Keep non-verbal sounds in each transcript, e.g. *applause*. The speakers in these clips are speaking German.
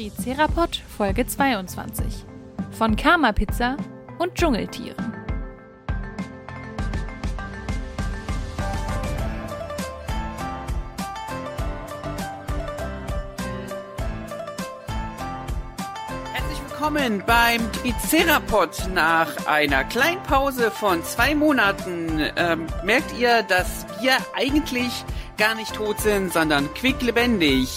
Tricerapod Folge 22 von Karma Pizza und Dschungeltieren. Herzlich willkommen beim Tricerapod. Nach einer kleinen Pause von zwei Monaten ähm, merkt ihr, dass wir eigentlich gar nicht tot sind, sondern quicklebendig.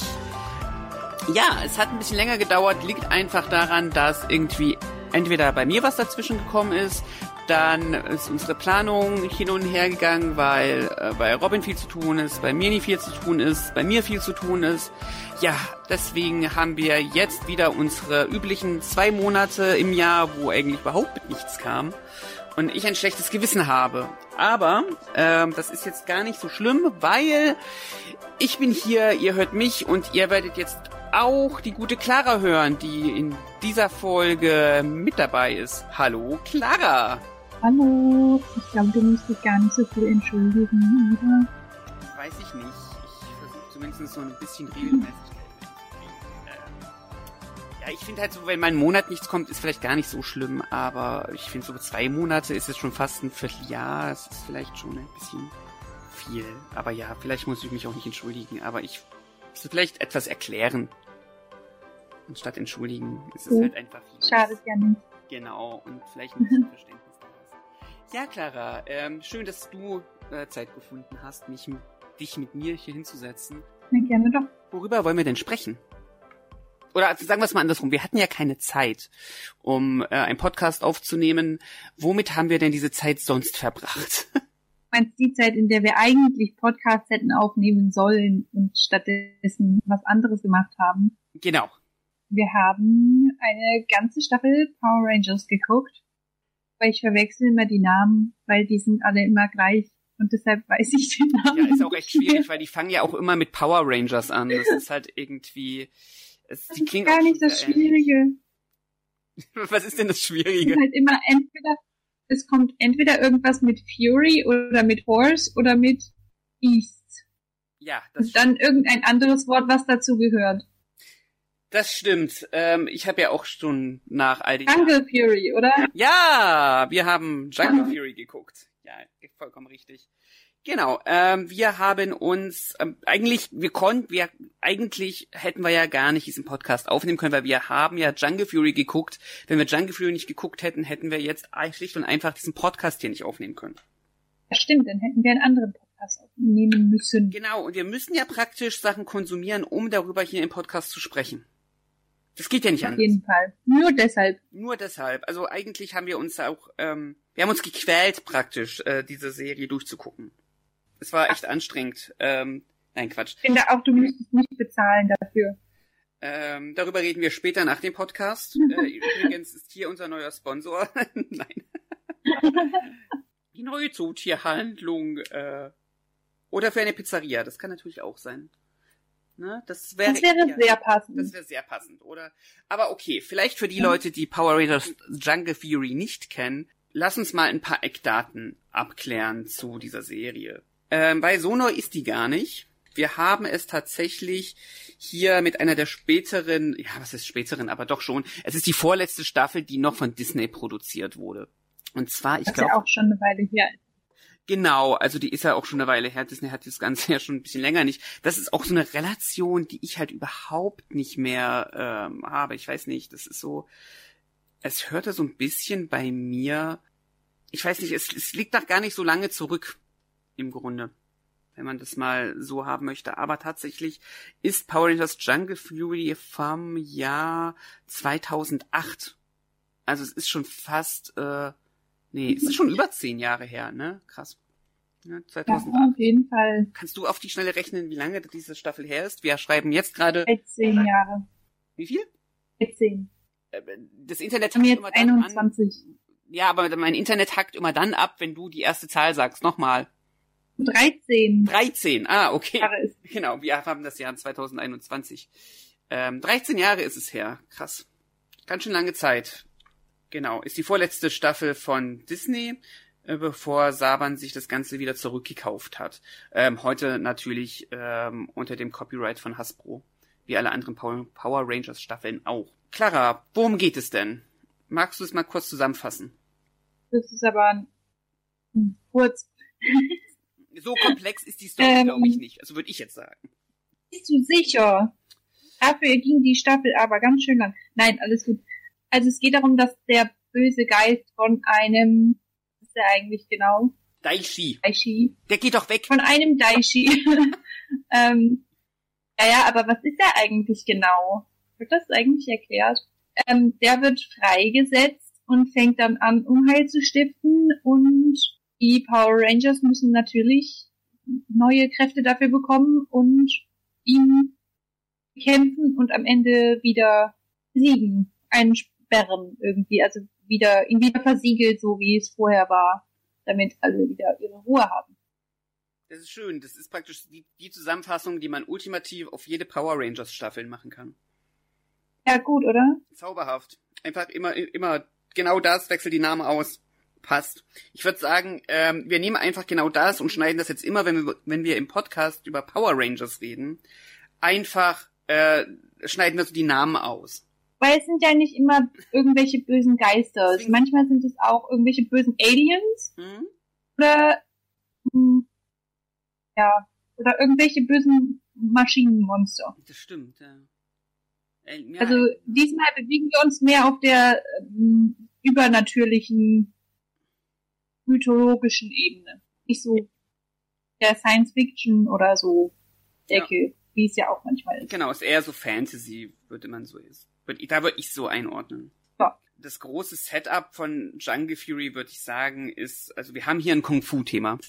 Ja, es hat ein bisschen länger gedauert, liegt einfach daran, dass irgendwie entweder bei mir was dazwischen gekommen ist, dann ist unsere Planung hin und her gegangen, weil äh, bei Robin viel zu tun ist, bei mir nicht viel zu tun ist, bei mir viel zu tun ist. Ja, deswegen haben wir jetzt wieder unsere üblichen zwei Monate im Jahr, wo eigentlich überhaupt nichts kam und ich ein schlechtes Gewissen habe. Aber ähm, das ist jetzt gar nicht so schlimm, weil ich bin hier, ihr hört mich und ihr werdet jetzt auch die gute Clara hören, die in dieser Folge mit dabei ist. Hallo Clara. Hallo, ich glaube, du musst dich gar nicht so viel entschuldigen, oder? Das weiß ich nicht. Ich versuche zumindest so ein bisschen. Ähm, ja, ich finde halt so, wenn mal ein Monat nichts kommt, ist vielleicht gar nicht so schlimm, aber ich finde so zwei Monate ist es schon fast ein Vierteljahr. Es ist vielleicht schon ein bisschen viel. Aber ja, vielleicht muss ich mich auch nicht entschuldigen, aber ich muss vielleicht etwas erklären. Anstatt entschuldigen ist es Ja. halt einfach viel. Schadet ja nicht. Genau, und vielleicht *laughs* ein bisschen Verständnis daraus. Ja, Clara, ähm, schön, dass du äh, Zeit gefunden hast, mich, dich mit mir hier hinzusetzen. Na, gerne doch. Worüber wollen wir denn sprechen? Oder sagen wir es mal andersrum, wir hatten ja keine Zeit, um äh, einen Podcast aufzunehmen. Womit haben wir denn diese Zeit sonst verbracht? *laughs* Meinst die Zeit, in der wir eigentlich Podcasts hätten aufnehmen sollen und stattdessen was anderes gemacht haben? genau. Wir haben eine ganze Staffel Power Rangers geguckt, weil ich verwechsel immer die Namen, weil die sind alle immer gleich und deshalb weiß ich den Namen. Ja, ist auch echt schwierig, weil die fangen ja auch immer mit Power Rangers an. Das ist halt irgendwie. Es, Das ist gar nicht das ähnlich. Schwierige. *laughs* Was ist denn das Es Schwierige? ist halt immer entweder, es kommt entweder irgendwas mit Fury oder mit Horse oder mit East. Ja, das Und dann irgendein anderes Wort, was dazu gehört. Das stimmt. Ähm, ich habe ja auch schon nach all den Jungle Fury, oder? Ja, wir haben Jungle Fury geguckt. Ja, vollkommen richtig. Genau. Ähm, wir haben uns ähm, eigentlich, wir konnten, wir eigentlich hätten wir ja gar nicht diesen Podcast aufnehmen können, weil wir haben ja Jungle Fury geguckt. Wenn wir Jungle Fury nicht geguckt hätten, hätten wir jetzt schlicht und einfach diesen Podcast hier nicht aufnehmen können. Ja, stimmt, dann hätten wir einen anderen Podcast aufnehmen müssen. Genau. Und wir müssen ja praktisch Sachen konsumieren, um darüber hier im Podcast zu sprechen. Das geht ja nicht Auf anders. jeden Fall. Nur deshalb. Nur deshalb. Also eigentlich haben wir uns auch, ähm, wir haben uns gequält praktisch, äh, diese Serie durchzugucken. Es war echt anstrengend. Ähm, nein, Quatsch. Ich finde auch, du müsstest nicht bezahlen dafür. Ähm, darüber reden wir später nach dem Podcast. *laughs* Äh, übrigens ist hier unser neuer Sponsor. *laughs* nein. Die neue Zootierhandlung. Äh, oder für eine Pizzeria. Das kann natürlich auch sein. Ne? Das wäre, Das wäre ja. sehr passend. Das wäre sehr passend, oder? Aber okay, vielleicht für die Leute, die Power Rangers Jungle Fury nicht kennen, lass uns mal ein paar Eckdaten abklären zu dieser Serie. Ähm, weil so neu ist die gar nicht. Wir haben es tatsächlich hier mit einer der späteren, ja, was ist späteren, aber doch schon. Es ist die vorletzte Staffel, die noch von Disney produziert wurde. Und zwar, ich glaube, ja auch schon eine Weile her. Genau, also die ist ja auch schon eine Weile her. Disney hat das Ganze *laughs* ja schon ein bisschen länger nicht. Das ist auch so eine Relation, die ich halt überhaupt nicht mehr ähm, habe. Ich weiß nicht, das ist so. Es hörte so ein bisschen bei mir. Ich weiß nicht, es, es liegt doch gar nicht so lange zurück im Grunde, wenn man das mal so haben möchte. Aber tatsächlich ist Power Rangers Jungle Fury vom Jahr 2008. Also es ist schon fast. Äh, Nee, es ist schon über zehn Jahre her, ne? Krass. Ja, Ja, 2008. auf jeden Fall. Kannst du auf die Schnelle rechnen, wie lange diese Staffel her ist? Wir schreiben jetzt gerade, 13 Jahre. wie viel? 13. Äh, Das Internet hackt jetzt immer dann 21. an. Ja, aber mein Internet hackt immer dann ab, wenn du die erste Zahl sagst. Nochmal. 13 13. Ah, okay. Genau, wir haben das Jahr 2021. Ähm, 13 Jahre ist es her. Krass. Ganz schön lange Zeit. Genau. Ist die vorletzte Staffel von Disney, äh, bevor Saban sich das Ganze wieder zurückgekauft hat. Ähm, heute natürlich ähm, unter dem Copyright von Hasbro. Wie alle anderen Power Rangers Staffeln auch. Clara, worum geht es denn? Magst du es mal kurz zusammenfassen? Das ist aber hm, kurz. so komplex ist die Story, ähm, glaube ich nicht. Also würde ich jetzt sagen. Bist du sicher? Dafür ging die Staffel aber ganz schön lang. Nein, alles gut. Also es geht darum, dass der böse Geist von einem, was ist der eigentlich genau? Daishi. Daishi. Der geht doch weg. Von einem Daishi. *laughs* ähm, ja, ja, aber was ist der eigentlich genau? Wird das eigentlich erklärt? Ähm, der wird freigesetzt und fängt dann an, Unheil zu stiften und die Power Rangers müssen natürlich neue Kräfte dafür bekommen und ihn kämpfen und am Ende wieder siegen, einsperren irgendwie, also wieder, ihn wieder versiegelt, so wie es vorher war, damit alle wieder ihre Ruhe haben. Das ist schön. Das ist praktisch die, die Zusammenfassung, die man ultimativ auf jede Power Rangers Staffeln machen kann. Ja, gut, oder? Zauberhaft. Einfach immer, immer genau das, wechsel die Namen aus. Passt. Ich würde sagen, ähm, wir nehmen einfach genau das und schneiden das jetzt immer, wenn wir, wenn wir im Podcast über Power Rangers reden, einfach äh, schneiden wir so die Namen aus. Weil es sind ja nicht immer irgendwelche bösen Geister. Deswegen Manchmal sind es auch irgendwelche bösen Aliens. Mhm. Oder mh, hm, ja. Oder irgendwelche bösen Maschinenmonster. Das stimmt, ja. ja also diesmal bewegen wir uns mehr auf der ähm, übernatürlichen, mythologischen Ebene. Nicht so der Science Fiction oder so Decke. Ja wie es ja auch manchmal ist. Genau, ist eher so Fantasy, würde man so ist. Da würde ich so einordnen. Ja. Das große Setup von Jungle Fury, würde ich sagen, ist, also wir haben hier ein Kung-Fu-Thema.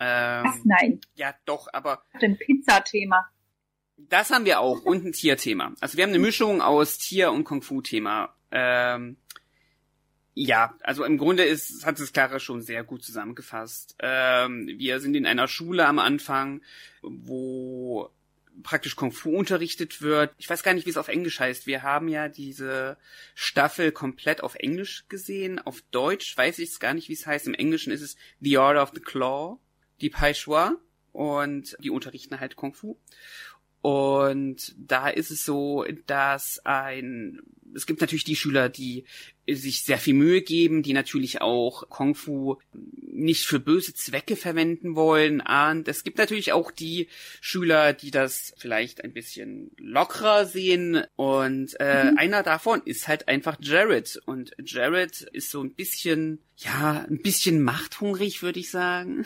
Ähm, Ach nein. Ja, doch, aber. Ein Pizza-Thema. Das haben wir auch und ein Tierthema. Also wir haben eine Mischung aus Tier- und Kung-Fu-Thema. Ähm, ja, also im Grunde ist, hat es Clara schon sehr gut zusammengefasst. Ähm, wir sind in einer Schule am Anfang, wo praktisch Kung Fu unterrichtet wird. Ich weiß gar nicht, wie es auf Englisch heißt. Wir haben ja diese Staffel komplett auf Englisch gesehen. Auf Deutsch weiß ich es gar nicht, wie es heißt. Im Englischen ist es The Order of the Claw, die Pai Shua und die unterrichten halt Kung Fu. Und da ist es so, dass ein, es gibt natürlich die Schüler, die sich sehr viel Mühe geben, die natürlich auch Kung Fu nicht für böse Zwecke verwenden wollen. Und es gibt natürlich auch die Schüler, die das vielleicht ein bisschen lockerer sehen. Und äh, mhm. einer davon ist halt einfach Jared. Und Jared ist so ein bisschen, ja, ein bisschen machthungrig, würde ich sagen.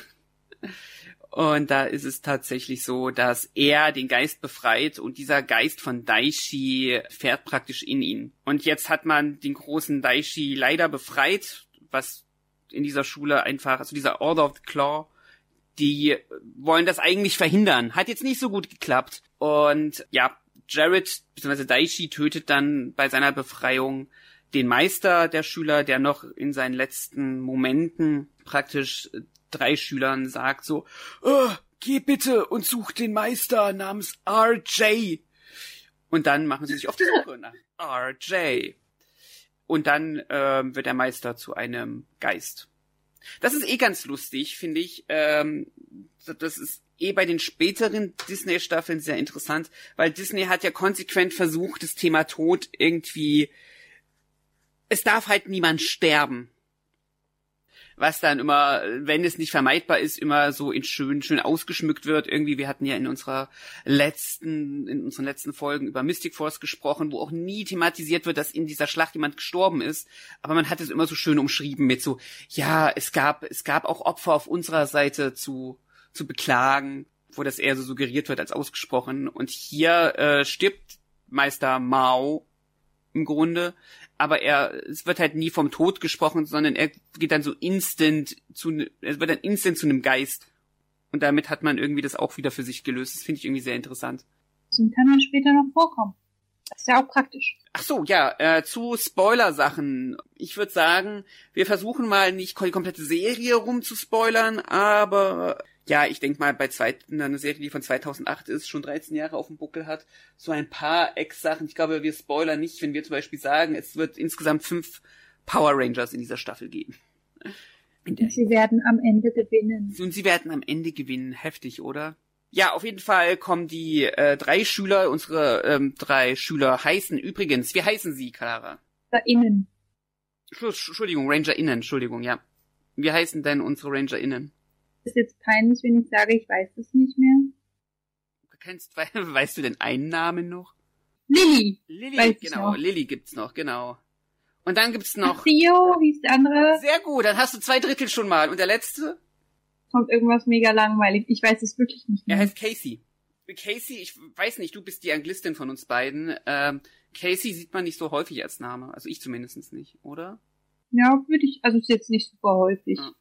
Und da ist es tatsächlich so, dass er den Geist befreit und dieser Geist von Daishi fährt praktisch in ihn. Und jetzt hat man den großen Daishi leider befreit, was in dieser Schule einfach, also dieser Order of the Claw, die wollen das eigentlich verhindern. Hat jetzt nicht so gut geklappt. Und ja, Jared bzw. Daishi tötet dann bei seiner Befreiung den Meister der Schüler, der noch in seinen letzten Momenten praktisch drei Schülern sagt so, oh, geh bitte und such den Meister namens RJ. Und dann machen sie sich auf die Suche nach RJ. Und dann ähm, wird der Meister zu einem Geist. Das ist eh ganz lustig, finde ich. Ähm, das ist eh bei den späteren Disney-Staffeln sehr interessant, weil Disney hat ja konsequent versucht, das Thema Tod irgendwie. Es darf halt niemand sterben was dann immer, wenn es nicht vermeidbar ist, immer so in schön, schön ausgeschmückt wird. Irgendwie, wir hatten ja in unserer letzten, in unseren letzten Folgen über Mystic Force gesprochen, wo auch nie thematisiert wird, dass in dieser Schlacht jemand gestorben ist. Aber man hat es immer so schön umschrieben mit so, ja, es gab, es gab auch Opfer auf unserer Seite zu, zu beklagen, wo das eher so suggeriert wird als ausgesprochen. Und hier äh, stirbt Meister Mao im Grunde, aber er, es wird halt nie vom Tod gesprochen, sondern er geht dann so instant zu, er wird dann instant zu einem Geist. Und damit hat man irgendwie das auch wieder für sich gelöst. Das finde ich irgendwie sehr interessant. Das kann dann später noch vorkommen. Das ist ja auch praktisch. Ach so, ja, äh, zu Spoiler-Sachen. Ich würde sagen, wir versuchen mal nicht die komplette Serie rum zu spoilern, aber ja, ich denke mal, bei zweiten, eine Serie, die von 2008 ist, schon 13 Jahre auf dem Buckel hat, so ein paar Ex-Sachen. Ich glaube, wir spoilern nicht, wenn wir zum Beispiel sagen, es wird insgesamt fünf Power Rangers in dieser Staffel geben. Und sie werden am Ende gewinnen. Und sie werden am Ende gewinnen. Heftig, oder? Ja, auf jeden Fall kommen die äh, drei Schüler, unsere ähm, drei Schüler heißen übrigens, wie heißen sie, Clara? Da innen. Entschuldigung, RangerInnen, Entschuldigung, ja. Wie heißen denn unsere RangerInnen? Ist jetzt peinlich, wenn ich sage, ich weiß es nicht mehr. Du kennst, *laughs* weißt du denn einen Namen noch? Lilly. Lilly, genau, Lilly gibt's noch, genau. Und dann gibt's noch. Theo, wie ist der andere? Sehr gut, dann hast du zwei Drittel schon mal. Und der letzte? Kommt irgendwas mega langweilig. Ich weiß es wirklich nicht mehr. Er heißt Casey. Casey, ich weiß nicht, du bist die Anglistin von uns beiden. Ähm, Casey sieht man nicht so häufig als Name. Also ich zumindest nicht, oder? Ja, würde ich, also ist jetzt nicht super häufig. Ja.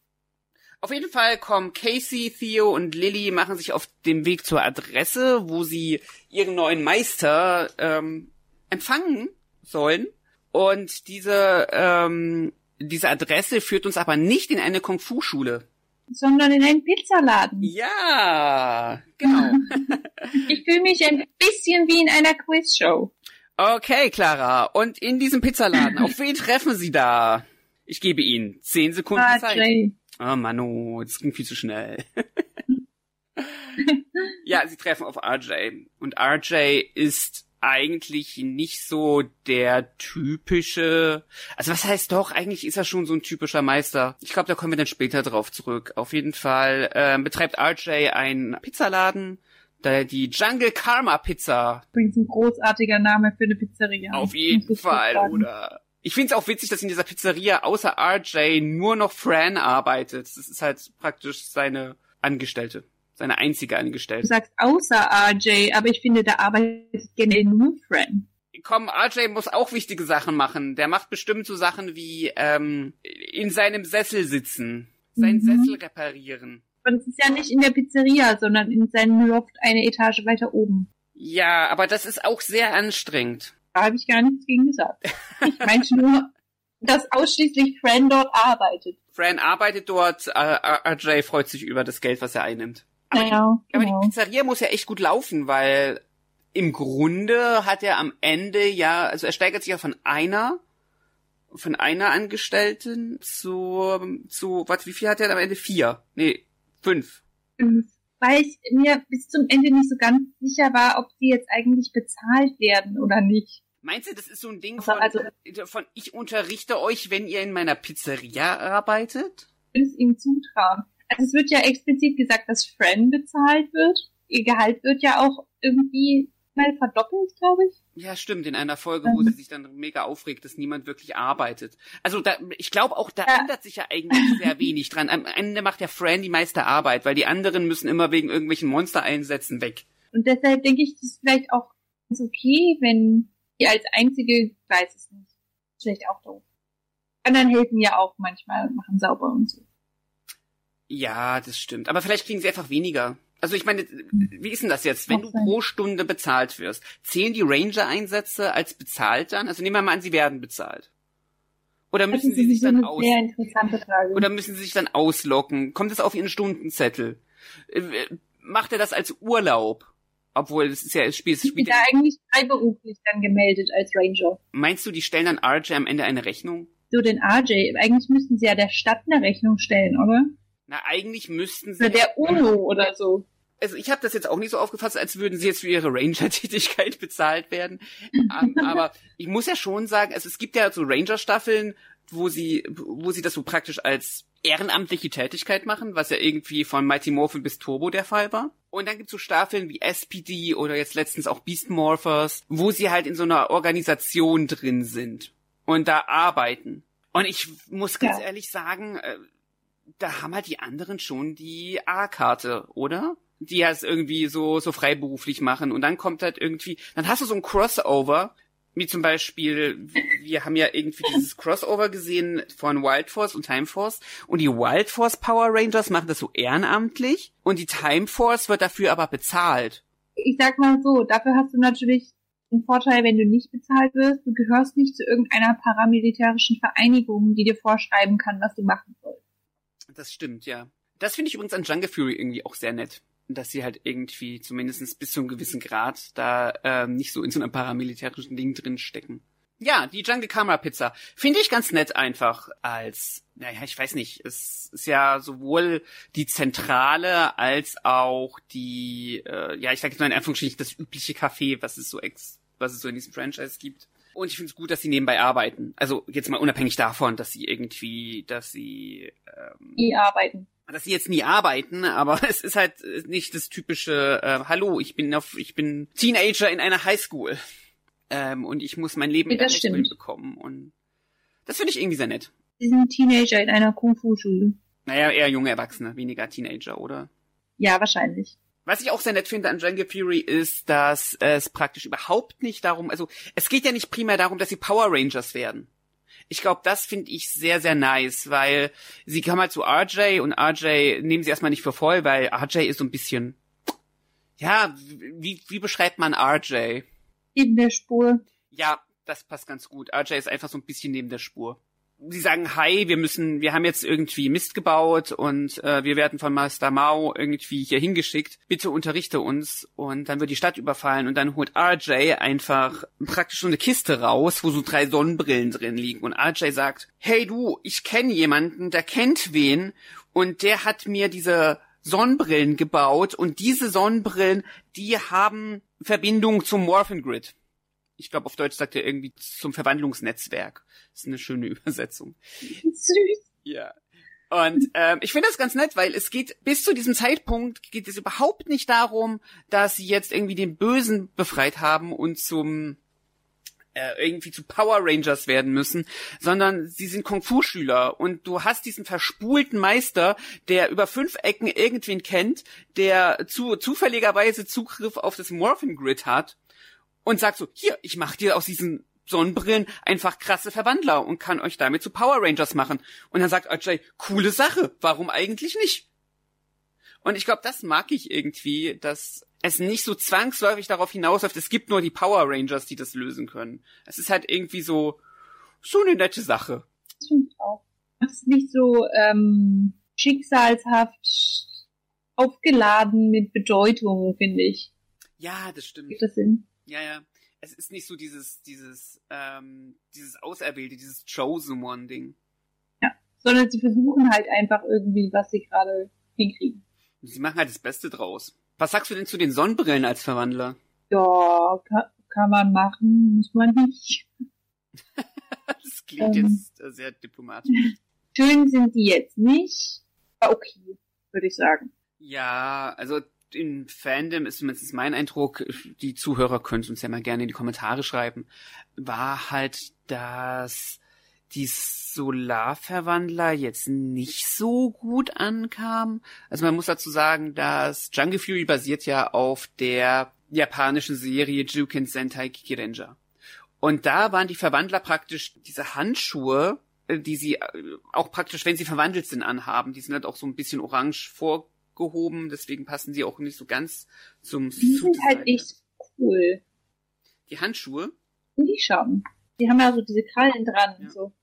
Auf jeden Fall kommen Casey, Theo und Lilly machen sich auf dem Weg zur Adresse, wo sie ihren neuen Meister ähm, empfangen sollen. Und diese, ähm, diese Adresse führt uns aber nicht in eine Kung-Fu-Schule. Sondern in einen Pizzaladen. Ja, genau. *laughs* ich fühle mich ein bisschen wie in einer Quizshow. Okay, Clara. Und in diesem Pizzaladen, auf *laughs* wen treffen Sie da? Ich gebe Ihnen zehn Sekunden ah, Zeit. Jay. Oh Manu, das ging viel zu schnell. *laughs* ja, sie treffen auf RJ. Und RJ ist eigentlich nicht so der typische, also was heißt doch, eigentlich ist er schon so ein typischer Meister. Ich glaube, da kommen wir dann später drauf zurück. Auf jeden Fall äh, betreibt RJ einen Pizzaladen, da die Jungle Karma Pizza. Übrigens ein großartiger Name für eine Pizzeria. Auf jeden Fall, oder? Ich finde es auch witzig, dass in dieser Pizzeria außer RJ nur noch Fran arbeitet. Das ist halt praktisch seine Angestellte. Seine einzige Angestellte. Du sagst außer RJ, aber ich finde, da arbeitet generell nur Fran. Komm, RJ muss auch wichtige Sachen machen. Der macht bestimmt so Sachen wie ähm, in seinem Sessel sitzen, seinen mhm. Sessel reparieren. Und es ist ja nicht in der Pizzeria, sondern in seinem Loft eine Etage weiter oben. Ja, aber das ist auch sehr anstrengend. Da habe ich gar nichts gegen gesagt. Ich meine nur, dass ausschließlich Fran dort arbeitet. Fran arbeitet dort, äh, RJ freut sich über das Geld, was er einnimmt. Aber, die, genau. aber die Pizzeria muss ja echt gut laufen, weil im Grunde hat er am Ende ja, also er steigert sich ja von einer, von einer Angestellten zu, zu, was, wie viel hat er am Ende? Vier? Nee, fünf. Fünf weil ich mir bis zum Ende nicht so ganz sicher war, ob sie jetzt eigentlich bezahlt werden oder nicht. Meinst du, das ist so ein Ding von, also, von ich unterrichte euch, wenn ihr in meiner Pizzeria arbeitet? Ich es ihm zutrauen. Also es wird ja explizit gesagt, dass Fran bezahlt wird. Ihr Gehalt wird ja auch irgendwie mal verdoppelt, glaube ich. Ja, stimmt, in einer Folge, wo sie sich dann mega aufregt, dass niemand wirklich arbeitet. Also da, ich glaube auch, da ja. ändert sich ja eigentlich sehr wenig dran. Am Ende macht ja Fran die meiste Arbeit, weil die anderen müssen immer wegen irgendwelchen Monstereinsätzen weg. Und deshalb denke ich, das ist vielleicht auch ganz okay, wenn die als einzige, weiß es nicht, vielleicht auch doof. Anderen helfen ja auch manchmal, machen sauber und so. Ja, das stimmt. Aber vielleicht kriegen sie einfach weniger. Also ich meine, wie ist denn das jetzt? Wenn du pro Stunde bezahlt wirst, zählen die Ranger-Einsätze als bezahlt dann? Also nehmen wir mal an, sie werden bezahlt. Oder müssen sie sich dann aus oder müssen sie sich dann auslocken? Kommt es auf ihren Stundenzettel? Äh, macht er das als Urlaub? Obwohl, das ist ja das Spiel. Das Spiel da eigentlich freiberuflich dann gemeldet als Ranger. Meinst du, die stellen dann RJ am Ende eine Rechnung? So, den RJ, eigentlich müssten sie ja der Stadt eine Rechnung stellen, oder? Na, eigentlich müssten sie. Oder der UNO oder so also ich habe das jetzt auch nicht so aufgefasst, als würden sie jetzt für ihre Ranger-Tätigkeit *laughs* bezahlt werden. Ähm, aber ich muss ja schon sagen, also es gibt ja so Ranger-Staffeln, wo sie, wo sie das so praktisch als ehrenamtliche Tätigkeit machen, was ja irgendwie von Mighty Morphin bis Turbo der Fall war. Und dann gibt's so Staffeln wie SPD oder jetzt letztens auch Beast Morphers, wo sie halt in so einer Organisation drin sind und da arbeiten. Und ich muss ganz ja. ehrlich sagen, äh, da haben halt die anderen schon die A-Karte, oder? Die ja es irgendwie so, so freiberuflich machen. Und dann kommt halt irgendwie, dann hast du so ein Crossover, wie zum Beispiel, wir haben ja irgendwie dieses *laughs* Crossover gesehen von Wild Force und Time Force. Und die Wild Force Power Rangers machen das so ehrenamtlich und die Time Force wird dafür aber bezahlt. Ich sag mal so, dafür hast du natürlich den Vorteil, wenn du nicht bezahlt wirst, du gehörst nicht zu irgendeiner paramilitärischen Vereinigung, die dir vorschreiben kann, was du machen sollst. Das stimmt, ja. Das finde ich übrigens an Jungle Fury irgendwie auch sehr nett dass sie halt irgendwie zumindest bis zu einem gewissen Grad da ähm, nicht so in so einem paramilitärischen Ding drin stecken. Ja, die Jungle Camera Pizza. Finde ich ganz nett einfach als, naja, ich weiß nicht, es ist ja sowohl die Zentrale als auch die, äh, ja, ich sage jetzt mal in Anführungsstrichen das übliche Café, was es so ex, was es so in diesem Franchise gibt. Und ich finde es gut, dass sie nebenbei arbeiten. Also jetzt mal unabhängig davon, dass sie irgendwie, dass sie ähm, Die arbeiten. Dass sie jetzt nie arbeiten, aber *laughs* es ist halt nicht das typische äh, Hallo, ich bin auf, ich bin Teenager in einer Highschool ähm, und ich muss mein Leben Ja, in der Highschool bekommen und das finde ich irgendwie sehr nett. Sie sind Teenager in einer Kung-Fu-Schule. Naja, eher junge Erwachsene, weniger Teenager, oder? Ja, wahrscheinlich. Was ich auch sehr nett finde an Jungle Fury ist, dass es praktisch überhaupt nicht darum, also es geht ja nicht primär darum, dass sie Power Rangers werden. Ich glaube, das finde ich sehr, sehr nice, weil sie kommen halt zu RJ und RJ nehmen sie erstmal nicht für voll, weil RJ ist so ein bisschen, ja, wie, wie beschreibt man RJ? Neben der Spur. Ja, das passt ganz gut. RJ ist einfach so ein bisschen neben der Spur. Sie sagen, hi, wir müssen, wir haben jetzt irgendwie Mist gebaut und äh, wir werden von Master Mao irgendwie hier hingeschickt. Bitte unterrichte uns. Und dann wird die Stadt überfallen und dann holt RJ einfach praktisch so eine Kiste raus, wo so drei Sonnenbrillen drin liegen. Und RJ sagt, hey du, ich kenne jemanden, der kennt wen und der hat mir diese Sonnenbrillen gebaut und diese Sonnenbrillen, die haben Verbindung zum Morphin Grid. Ich glaube, auf Deutsch sagt er irgendwie zum Verwandlungsnetzwerk. Das ist eine schöne *laughs* Übersetzung. Süß. Ja. Und ähm, ich finde das ganz nett, weil es geht bis zu diesem Zeitpunkt geht es überhaupt nicht darum, dass sie jetzt irgendwie den Bösen befreit haben und zum äh, irgendwie zu Power Rangers werden müssen, sondern sie sind Kung-Fu-Schüler und du hast diesen verspulten Meister, der über fünf Ecken irgendwen kennt, der zu zufälligerweise Zugriff auf das Morphin Grid hat und sagt so, hier, ich mach dir aus diesen Sonnenbrillen einfach krasse Verwandler und kann euch damit zu Power Rangers machen. Und dann sagt Ajay, coole Sache, warum eigentlich nicht? Und ich glaube, das mag ich irgendwie, dass es nicht so zwangsläufig darauf hinausläuft, es gibt nur die Power Rangers, die das lösen können. Es ist halt irgendwie so, so eine nette Sache. Das finde ich auch. Das ist nicht so ähm, schicksalshaft aufgeladen mit Bedeutung, finde ich. Ja, das stimmt. Gibt das Sinn? Ja, ja. Es ist nicht so dieses, dieses, ähm, dieses Auserwählte, dieses Chosen One-Ding. Sondern sie versuchen halt einfach irgendwie, was sie gerade hinkriegen. Sie machen halt das Beste draus. Was sagst du denn zu den Sonnenbrillen als Verwandler? Ja, kann, kann man machen, muss man nicht. *laughs* Das klingt Ähm. jetzt äh, sehr diplomatisch. *laughs* Schön sind die jetzt nicht, aber okay, würde ich sagen. Ja, also im Fandom ist zumindest mein Eindruck, die Zuhörer können es uns ja mal gerne in die Kommentare schreiben, war halt, dass die Solarverwandler jetzt nicht so gut ankamen. Also man muss dazu sagen, dass Jungle Fury basiert ja auf der japanischen Serie Juken Sentai Kikirenja. Und da waren die Verwandler praktisch diese Handschuhe, äh, die sie äh, auch praktisch, wenn sie verwandelt sind, anhaben. Die sind halt auch so ein bisschen orange vorgehoben, deswegen passen sie auch nicht so ganz zum Die sind halt echt cool. Die Handschuhe, die schon. Die haben ja so diese Krallen dran Ja. und so.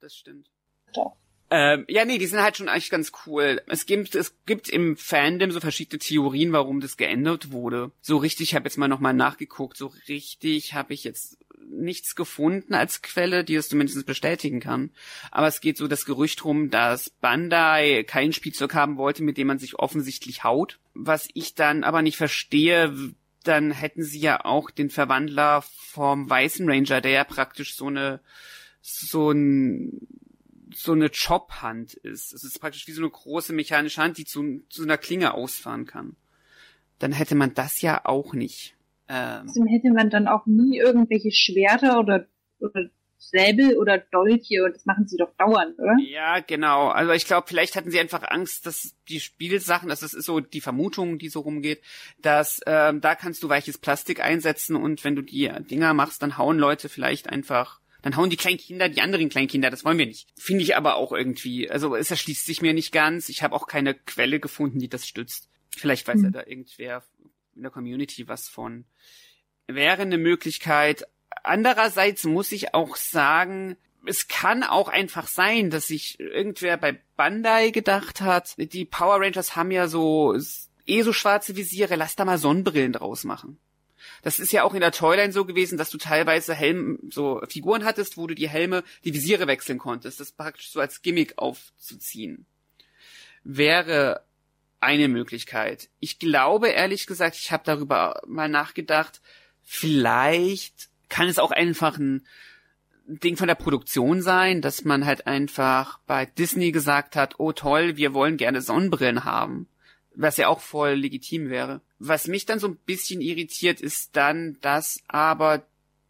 das stimmt. Doch. Ähm, ja, nee, die sind halt schon eigentlich ganz cool. Es gibt, es gibt im Fandom so verschiedene Theorien, warum das geändert wurde. So richtig, ich habe jetzt mal nochmal nachgeguckt, so richtig habe ich jetzt nichts gefunden als Quelle, die das zumindest bestätigen kann. Aber es geht so das Gerücht rum, dass Bandai kein Spielzeug haben wollte, mit dem man sich offensichtlich haut. Was ich dann aber nicht verstehe, dann hätten sie ja auch den Verwandler vom Weißen Ranger, der ja praktisch so eine so ein so eine Chop-Hand ist. Es ist praktisch wie so eine große mechanische Hand, die zu, zu einer Klinge ausfahren kann. Dann hätte man das ja auch nicht. Ähm, Außerdem hätte man dann auch nie irgendwelche Schwerter oder, oder Säbel oder Dolche und das machen sie doch dauernd, oder? ja, genau. Also ich glaube, vielleicht hatten sie einfach Angst, dass die Spielsachen, das ist so die Vermutung, die so rumgeht, dass ähm, da kannst du weiches Plastik einsetzen und wenn du die Dinger machst, dann hauen Leute vielleicht einfach dann hauen die kleinen Kinder die anderen kleinen Kinder, das wollen wir nicht. Finde ich aber auch irgendwie, also es erschließt sich mir nicht ganz. Ich habe auch keine Quelle gefunden, die das stützt. Vielleicht weiß ja Hm. da irgendwer in der Community was von. Wäre eine Möglichkeit. Andererseits muss ich auch sagen, es kann auch einfach sein, dass sich irgendwer bei Bandai gedacht hat, die Power Rangers haben ja so eh so schwarze Visiere, lass da mal Sonnenbrillen draus machen. Das ist ja auch in der Toyline so gewesen, dass du teilweise Helm, so Figuren hattest, wo du die Helme, die Visiere wechseln konntest. Das praktisch so als Gimmick aufzuziehen. Wäre eine Möglichkeit. Ich glaube, ehrlich gesagt, ich habe darüber mal nachgedacht, vielleicht kann es auch einfach ein Ding von der Produktion sein, dass man halt einfach bei Disney gesagt hat, oh toll, wir wollen gerne Sonnenbrillen haben. Was ja auch voll legitim wäre. Was mich dann so ein bisschen irritiert, ist dann, dass aber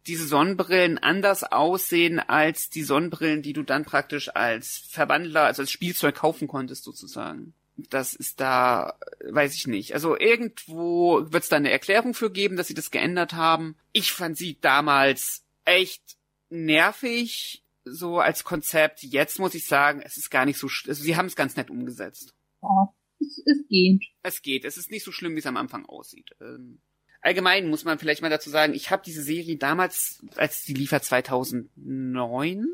diese Sonnenbrillen anders aussehen als die Sonnenbrillen, die du dann praktisch als Verwandler, also als Spielzeug kaufen konntest sozusagen. Das ist da, weiß ich nicht. Also irgendwo wird es da eine Erklärung für geben, dass sie das geändert haben. Ich fand sie damals echt nervig, so als Konzept. Jetzt muss ich sagen, es ist gar nicht so, also sie haben es ganz nett umgesetzt. Ja, es, es geht. Es geht. Es ist nicht so schlimm, wie es am Anfang aussieht. Ähm, allgemein muss man vielleicht mal dazu sagen, ich habe diese Serie damals, als die liefert 2009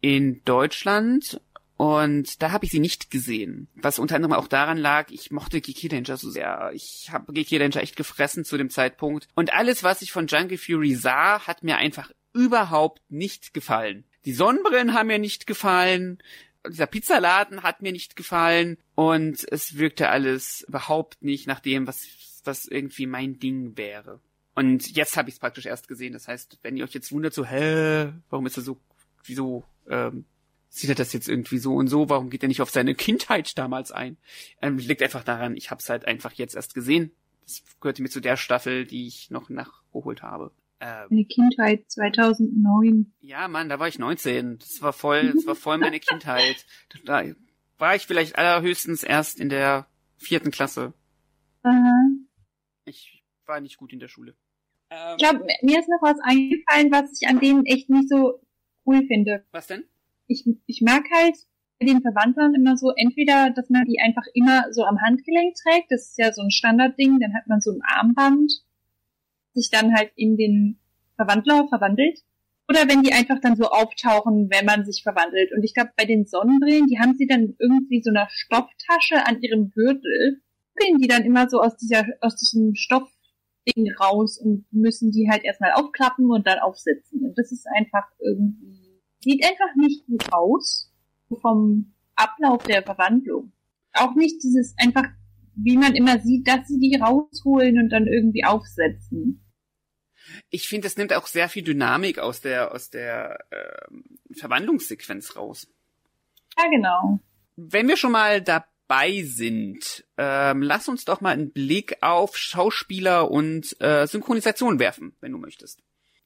in Deutschland und da habe ich sie nicht gesehen. Was unter anderem auch daran lag, ich mochte Geeky Danger so sehr. Ich habe Geeky Danger echt gefressen zu dem Zeitpunkt. Und alles, was ich von Jungle Fury sah, hat mir einfach überhaupt nicht gefallen. Die Sonnenbrillen haben mir nicht gefallen. Dieser Pizzaladen hat mir nicht gefallen. Und es wirkte alles überhaupt nicht nach dem, was, was irgendwie mein Ding wäre. Und jetzt habe ich es praktisch erst gesehen. Das heißt, wenn ihr euch jetzt wundert, so, hä, warum ist er so, wieso, ähm, sieht er das jetzt irgendwie so und so? Warum geht er nicht auf seine *laughs* Kindheit damals ein? Ähm, liegt einfach daran, ich habe es halt einfach jetzt erst gesehen. Das gehörte mir zu der Staffel, die ich noch nachgeholt habe. Ähm, meine Kindheit 2009. Ja, Mann, da war ich 19. Das war voll, *laughs* das war voll meine Kindheit. Da war ich vielleicht allerhöchstens erst in der vierten Klasse. Aha. Ich war nicht gut in der Schule. Ähm, ich glaube, mir ist noch was eingefallen, was ich an denen echt nicht so cool finde. Was denn? Ich, ich mag halt bei den Verwandlern immer so, entweder, dass man die einfach immer so am Handgelenk trägt, das ist ja so ein Standardding, dann hat man so ein Armband, sich dann halt in den Verwandler verwandelt. Oder wenn die einfach dann so auftauchen, wenn man sich verwandelt. Und ich glaube, bei den Sonnenbrillen, die haben sie dann irgendwie so eine Stofftasche an ihrem Gürtel, gehen die dann immer so aus dieser, aus diesem Stoffding raus und müssen die halt erstmal aufklappen und dann aufsetzen. Und das ist einfach irgendwie sieht einfach nicht gut aus vom Ablauf der Verwandlung. Auch nicht dieses einfach, wie man immer sieht, dass sie die rausholen und dann irgendwie aufsetzen. Ich finde, es nimmt auch sehr viel Dynamik aus der aus der äh, Verwandlungssequenz raus. Ja, genau. Wenn wir schon mal dabei sind, ähm, lass uns doch mal einen Blick auf Schauspieler und äh, Synchronisation werfen, wenn du möchtest.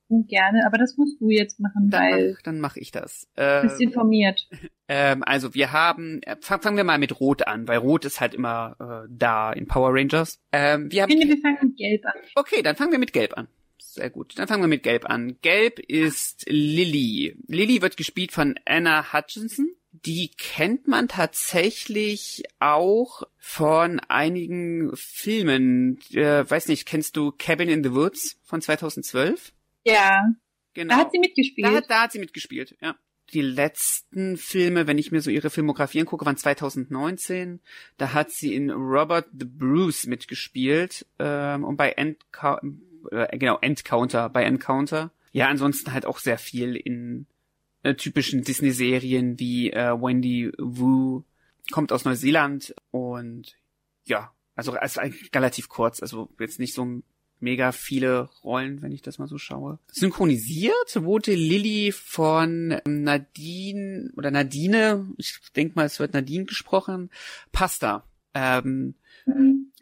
Gerne, aber das musst du jetzt machen, dann weil. Mach, dann mache ich das. Äh, bist informiert. *laughs* Ähm, also wir haben, äh, fang, fangen wir mal mit Rot an, weil Rot ist halt immer äh, da in Power Rangers. Ähm, wir haben, ich finde, wir fangen mit Gelb an. Okay, dann fangen wir mit Gelb an. Sehr gut. Dann fangen wir mit Gelb an. Gelb ist Lily. Lily wird gespielt von Anna Hutchinson. Die kennt man tatsächlich auch von einigen Filmen. Äh, weiß nicht, kennst du Cabin in the Woods von 2012? Ja. Genau. Da hat sie mitgespielt. Da, da hat sie mitgespielt, ja. Die letzten Filme, wenn ich mir so ihre Filmografie angucke, waren 2019. Da hat sie in Robert the Bruce mitgespielt ähm, und bei Endca äh, genau Endcounter, bei Encounter. Ja, ansonsten halt auch sehr viel in äh, typischen Disney-Serien wie äh, Wendy Wu, kommt aus Neuseeland und ja, also, also relativ kurz, also jetzt nicht so mega viele Rollen, wenn ich das mal so schaue. Synchronisiert wurde Lilly von Nadine oder Nadine, ich denke mal, es wird Nadine gesprochen, Pasta. Ähm,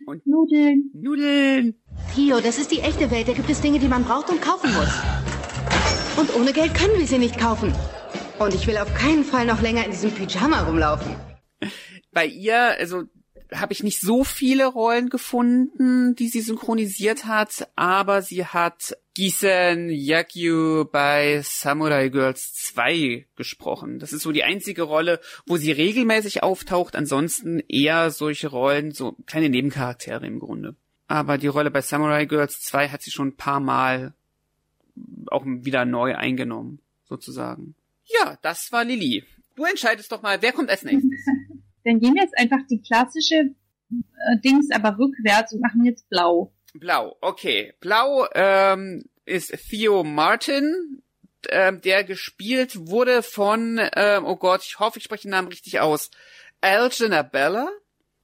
und Nudeln. Nudeln. Theo, das ist die echte Welt. Da gibt es Dinge, die man braucht und kaufen muss. Und ohne Geld können wir sie nicht kaufen. Und ich will auf keinen Fall noch länger in diesem Pyjama rumlaufen. Bei ihr, also habe ich nicht so viele Rollen gefunden, die sie synchronisiert hat, aber sie hat Gisen Yakyu bei Samurai Girls 2 gesprochen. Das ist so die einzige Rolle, wo sie regelmäßig auftaucht, ansonsten eher solche Rollen, so kleine Nebencharaktere im Grunde. Aber die Rolle bei Samurai Girls 2 hat sie schon ein paar Mal auch wieder neu eingenommen, sozusagen. Ja, das war Lilly. Du entscheidest doch mal, wer kommt als nächstes? *laughs* dann gehen wir jetzt einfach die klassische äh, Dings aber rückwärts und machen jetzt blau. Blau, okay. Blau ähm, ist Theo Martin, ähm, der gespielt wurde von, ähm, oh Gott, ich hoffe, ich spreche den Namen richtig aus, Algin Abella.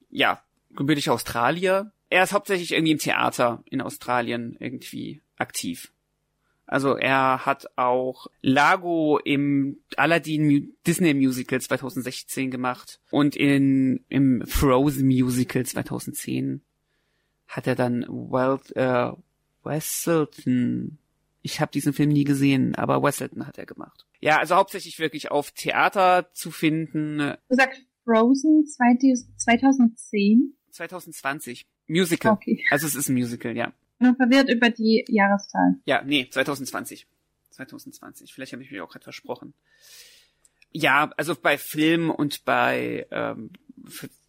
Ja, gebürtig Australier. Er ist hauptsächlich irgendwie im Theater in Australien irgendwie aktiv. Also er hat auch Lago im Aladdin Disney Musical 2016 gemacht und in im Frozen Musical 2010 hat er dann Welt, äh, Wesselton. Ich habe diesen Film nie gesehen, aber Wesselton hat er gemacht. Ja, also hauptsächlich wirklich auf Theater zu finden. Du sagst Frozen 2010? 2020. Musical. Okay. Also es ist ein Musical, ja. Bin verwirrt über die Jahreszahl. Ja, nee, 2020. 2020. Vielleicht habe ich mich auch gerade versprochen. Ja, also bei Film und bei ähm,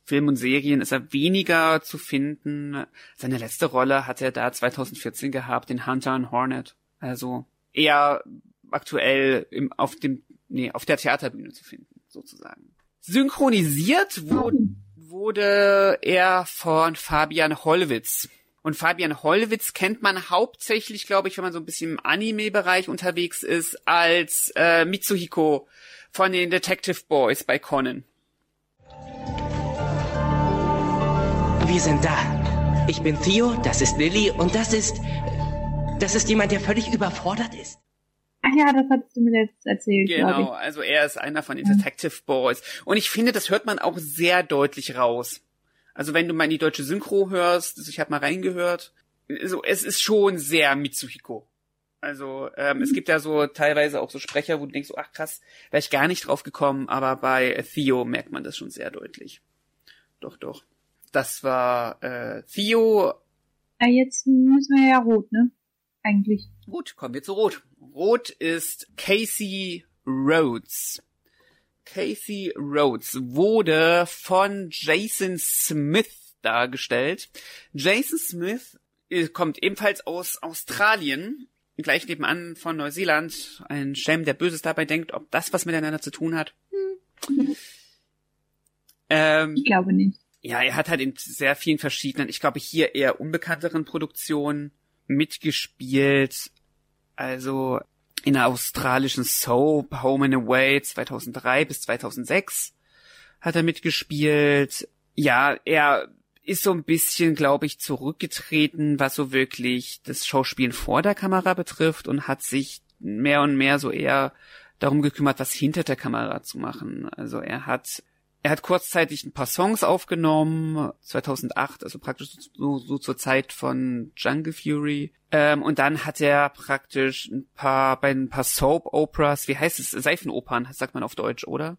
Film und Serien ist er weniger zu finden. Seine letzte Rolle hat er da 2014 gehabt, den Hunter and Hornet. Also eher aktuell im, auf dem, nee, auf der Theaterbühne zu finden, sozusagen. Synchronisiert wurde, wurde er von Fabian Hollwitz. Und Fabian Hollwitz kennt man hauptsächlich, glaube ich, wenn man so ein bisschen im Anime-Bereich unterwegs ist, als äh, Mitsuhiko von den Detective Boys bei Conan. Wir sind da. Ich bin Theo, das ist Lilly und das ist. Das ist jemand, der völlig überfordert ist. Ach ja, das hattest du mir jetzt erzählt. Genau, also er ist einer von den Detective Boys. Und ich finde, das hört man auch sehr deutlich raus. Also wenn du mal in die deutsche Synchro hörst, also ich habe mal reingehört, also es ist schon sehr Mitsuhiko. Also ähm, es gibt ja so teilweise auch so Sprecher, wo du denkst, so, ach krass, wäre ich gar nicht drauf gekommen, aber bei Theo merkt man das schon sehr deutlich. Doch, doch. Das war äh, Theo. Ja, jetzt müssen wir ja rot, ne? Eigentlich. Gut, kommen wir zu Rot. Rot ist Casey Rhodes. Casey Rhodes wurde von Jason Smith dargestellt. Jason Smith kommt ebenfalls aus Australien, gleich nebenan von Neuseeland. Ein Schelm, der Böses dabei denkt, ob das was miteinander zu tun hat. Hm. Ähm, ich glaube nicht. Ja, er hat halt in sehr vielen verschiedenen, ich glaube hier eher unbekannteren Produktionen mitgespielt. Also in der australischen Soap Home and Away 2003 bis 2006 hat er mitgespielt. Ja, er ist so ein bisschen, glaube ich, zurückgetreten, was so wirklich das Schauspielen vor der Kamera betrifft und hat sich mehr und mehr so eher darum gekümmert, was hinter der Kamera zu machen. Also er hat er hat kurzzeitig ein paar Songs aufgenommen, 2008, also praktisch so, so zur Zeit von Jungle Fury. Ähm, und dann hat er praktisch ein paar, bei ein paar Soap-Operas, wie heißt es, Seifenopern, sagt man auf Deutsch, oder?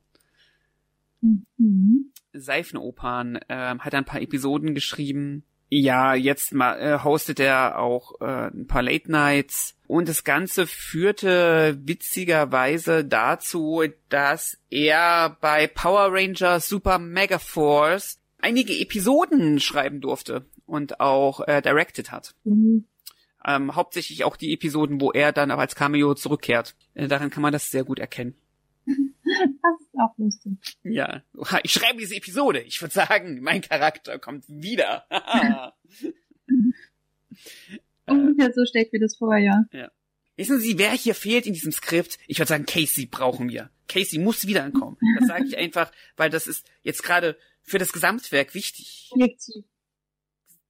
Mhm. Seifenopern, ähm, hat er ein paar Episoden geschrieben. Ja, jetzt mal äh, hostet er auch äh, ein paar Late Nights und das Ganze führte witzigerweise dazu, dass er bei Power Rangers Super Mega Force einige Episoden schreiben durfte und auch äh, directed hat. Mhm. Ähm, hauptsächlich auch die Episoden, wo er dann auch als Cameo zurückkehrt. Äh, daran kann man das sehr gut erkennen. *laughs* Das ist auch lustig. Ja, ich schreibe diese Episode. Ich würde sagen, mein Charakter kommt wieder. *laughs* *laughs* Ungefähr so stelle ich mir das vor, ja. Ja. Wissen Sie, wer hier fehlt in diesem Skript? Ich würde sagen, Casey brauchen wir. Casey muss wieder ankommen. Das sage ich einfach, weil das ist jetzt gerade für das Gesamtwerk wichtig. Objektiv.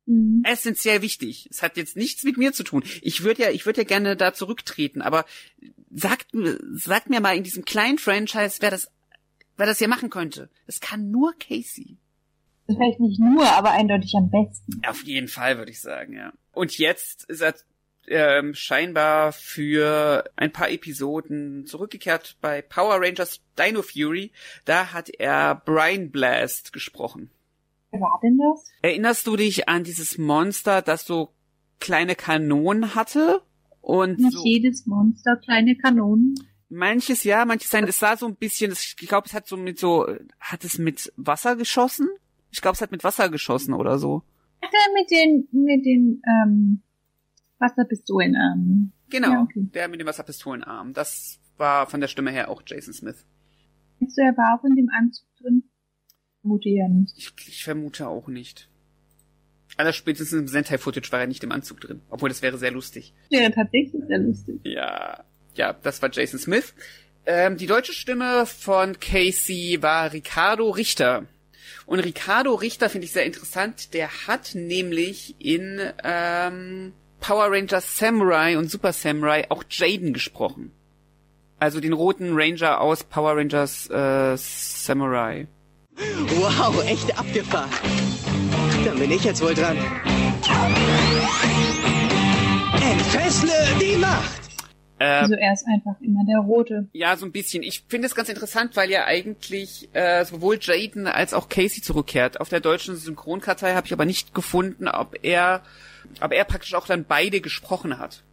Mhm. Essentiell wichtig. Es hat jetzt nichts mit mir zu tun. Ich würde ja, ich würde ja gerne da zurücktreten, aber sagt, sagt mir mal in diesem kleinen Franchise, wer das, wer das hier machen könnte. Das kann nur Casey. Vielleicht nicht nur, aber eindeutig am besten. Auf jeden Fall, würde ich sagen, ja. Und jetzt ist er ähm, scheinbar für ein paar Episoden zurückgekehrt bei Power Rangers Dino Fury. Da hat er Brian Blast gesprochen. Wer war denn das? Erinnerst du dich an dieses Monster, das so kleine Kanonen hatte? Und Nicht so jedes Monster kleine Kanonen. manches ja, manches sein. Es sah so ein bisschen, ich glaube, es hat so mit so, hat es mit Wasser geschossen? Ich glaube, es hat mit Wasser geschossen oder so. Ach, der mit den, mit den, ähm, Wasserpistolenarmen. Genau, Ja, okay. der mit dem Wasserpistolenarm. Das war von der Stimme her auch Jason Smith. Meinst du, er war auch in dem Anzug drin? Vermute ja nicht. Ich, ich vermute auch nicht. Allerspätestens im Sentai-Footage war er nicht im Anzug drin. Obwohl, das wäre sehr lustig. Wäre tatsächlich sehr lustig. Ja, ja, das war Jason Smith. Ähm, die deutsche Stimme von Casey war Ricardo Richter. Und Ricardo Richter finde ich sehr interessant. Der hat nämlich in ähm, Power Rangers Samurai und Super Samurai auch Jaden gesprochen. Also den roten Ranger aus Power Rangers äh, Samurai. Wow, echt abgefahren. Dann bin ich jetzt wohl dran. Entfessle die Macht! Äh, Also er ist einfach immer der Rote. Ja, so ein bisschen. Ich finde es ganz interessant, weil ja eigentlich äh, sowohl Jaden als auch Casey zurückkehrt. Auf der deutschen Synchronkartei habe ich aber nicht gefunden, ob er, ob er praktisch auch dann beide gesprochen hat.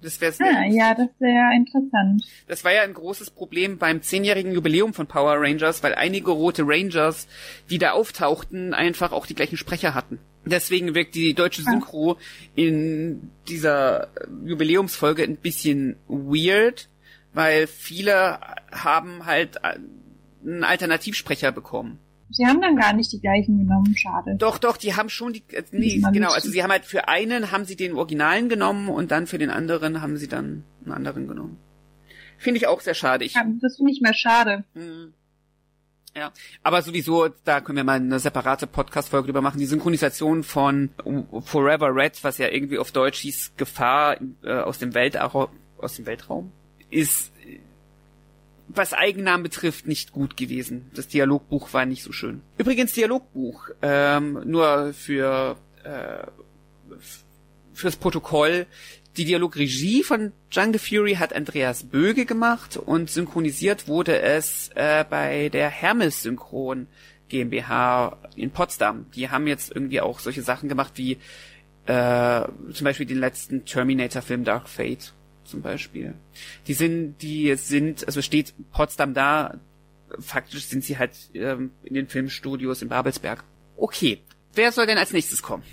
Das wäre Ah, ja, das wäre interessant. Das war ja ein großes Problem beim zehnjährigen Jubiläum von Power Rangers, weil einige rote Rangers, die da auftauchten, einfach auch die gleichen Sprecher hatten. Deswegen wirkt die deutsche Synchro in dieser Jubiläumsfolge ein bisschen weird, weil viele haben halt einen Alternativsprecher bekommen. Sie haben dann gar nicht die gleichen genommen, schade. Doch, doch, die haben schon die, äh, nee, genau, also sie haben halt für einen haben sie den Originalen genommen und dann für den anderen haben sie dann einen anderen genommen. Finde ich auch sehr schade. Ich, Ja, Das finde ich mal schade. Hm. Ja, aber sowieso, da können wir mal eine separate Podcast-Folge drüber machen. Die Synchronisation von Forever Red, was ja irgendwie auf Deutsch hieß Gefahr äh, aus dem Weltraum, aus dem Weltraum, ist, was Eigennamen betrifft, nicht gut gewesen. Das Dialogbuch war nicht so schön. Übrigens Dialogbuch, ähm, nur für äh, fürs Protokoll. Die Dialogregie von Jungle Fury hat Andreas Böge gemacht und synchronisiert wurde es äh, bei der Hermes Synchron GmbH in Potsdam. Die haben jetzt irgendwie auch solche Sachen gemacht wie äh, zum Beispiel den letzten Terminator-Film Dark Fate zum Beispiel. Die sind, die sind, also steht Potsdam da, faktisch sind sie halt ähm, in den Filmstudios in Babelsberg. Okay, wer soll denn als nächstes kommen?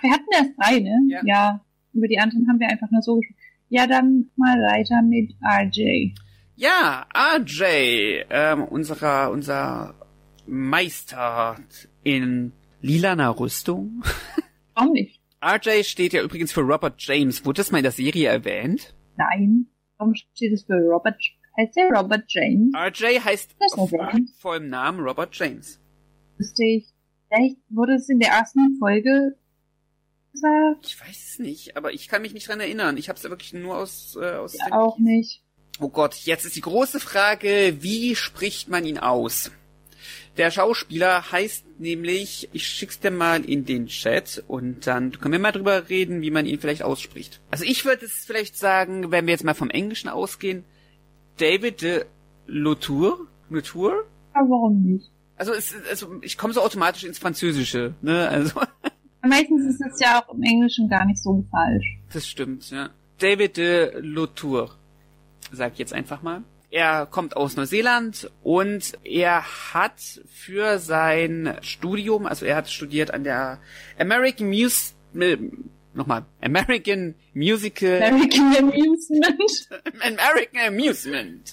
Wir hatten erst drei, ne? Ja. ja. Über die anderen haben wir einfach nur so gesprochen. Ja, dann mal weiter mit RJ. Ja, RJ, ähm, unserer, unser Meister in lilaner Rüstung. *laughs* Warum nicht? RJ steht ja übrigens für Robert James. Wurde das mal in der Serie erwähnt? Nein. Warum steht es für Robert? Heißt der Robert James? RJ heißt erwähnt. vollem Namen Robert James. Lustig. Vielleicht wurde es in der ersten Folge gesagt. Ich weiß es nicht, aber ich kann mich nicht dran erinnern. Ich habe es ja wirklich nur aus, äh, aus Ja, auch nicht. Oh Gott, jetzt ist die große Frage, wie spricht man ihn aus? Der Schauspieler heißt nämlich, ich schick's dir mal in den Chat und dann können wir mal drüber reden, wie man ihn vielleicht ausspricht. Also ich würde es vielleicht sagen, wenn wir jetzt mal vom Englischen ausgehen, David de Lautour, Lautour? Aber warum nicht? Also, es, also ich komme so automatisch ins Französische, ne? Also Meistens ist es ja auch im Englischen gar nicht so falsch. Das stimmt, ja. David de Lautour, sag ich jetzt einfach mal. Er kommt aus Neuseeland und er hat für sein Studium, also er hat studiert an der American Mus äh, nochmal American Musical American Amusement. *laughs* American Amusement.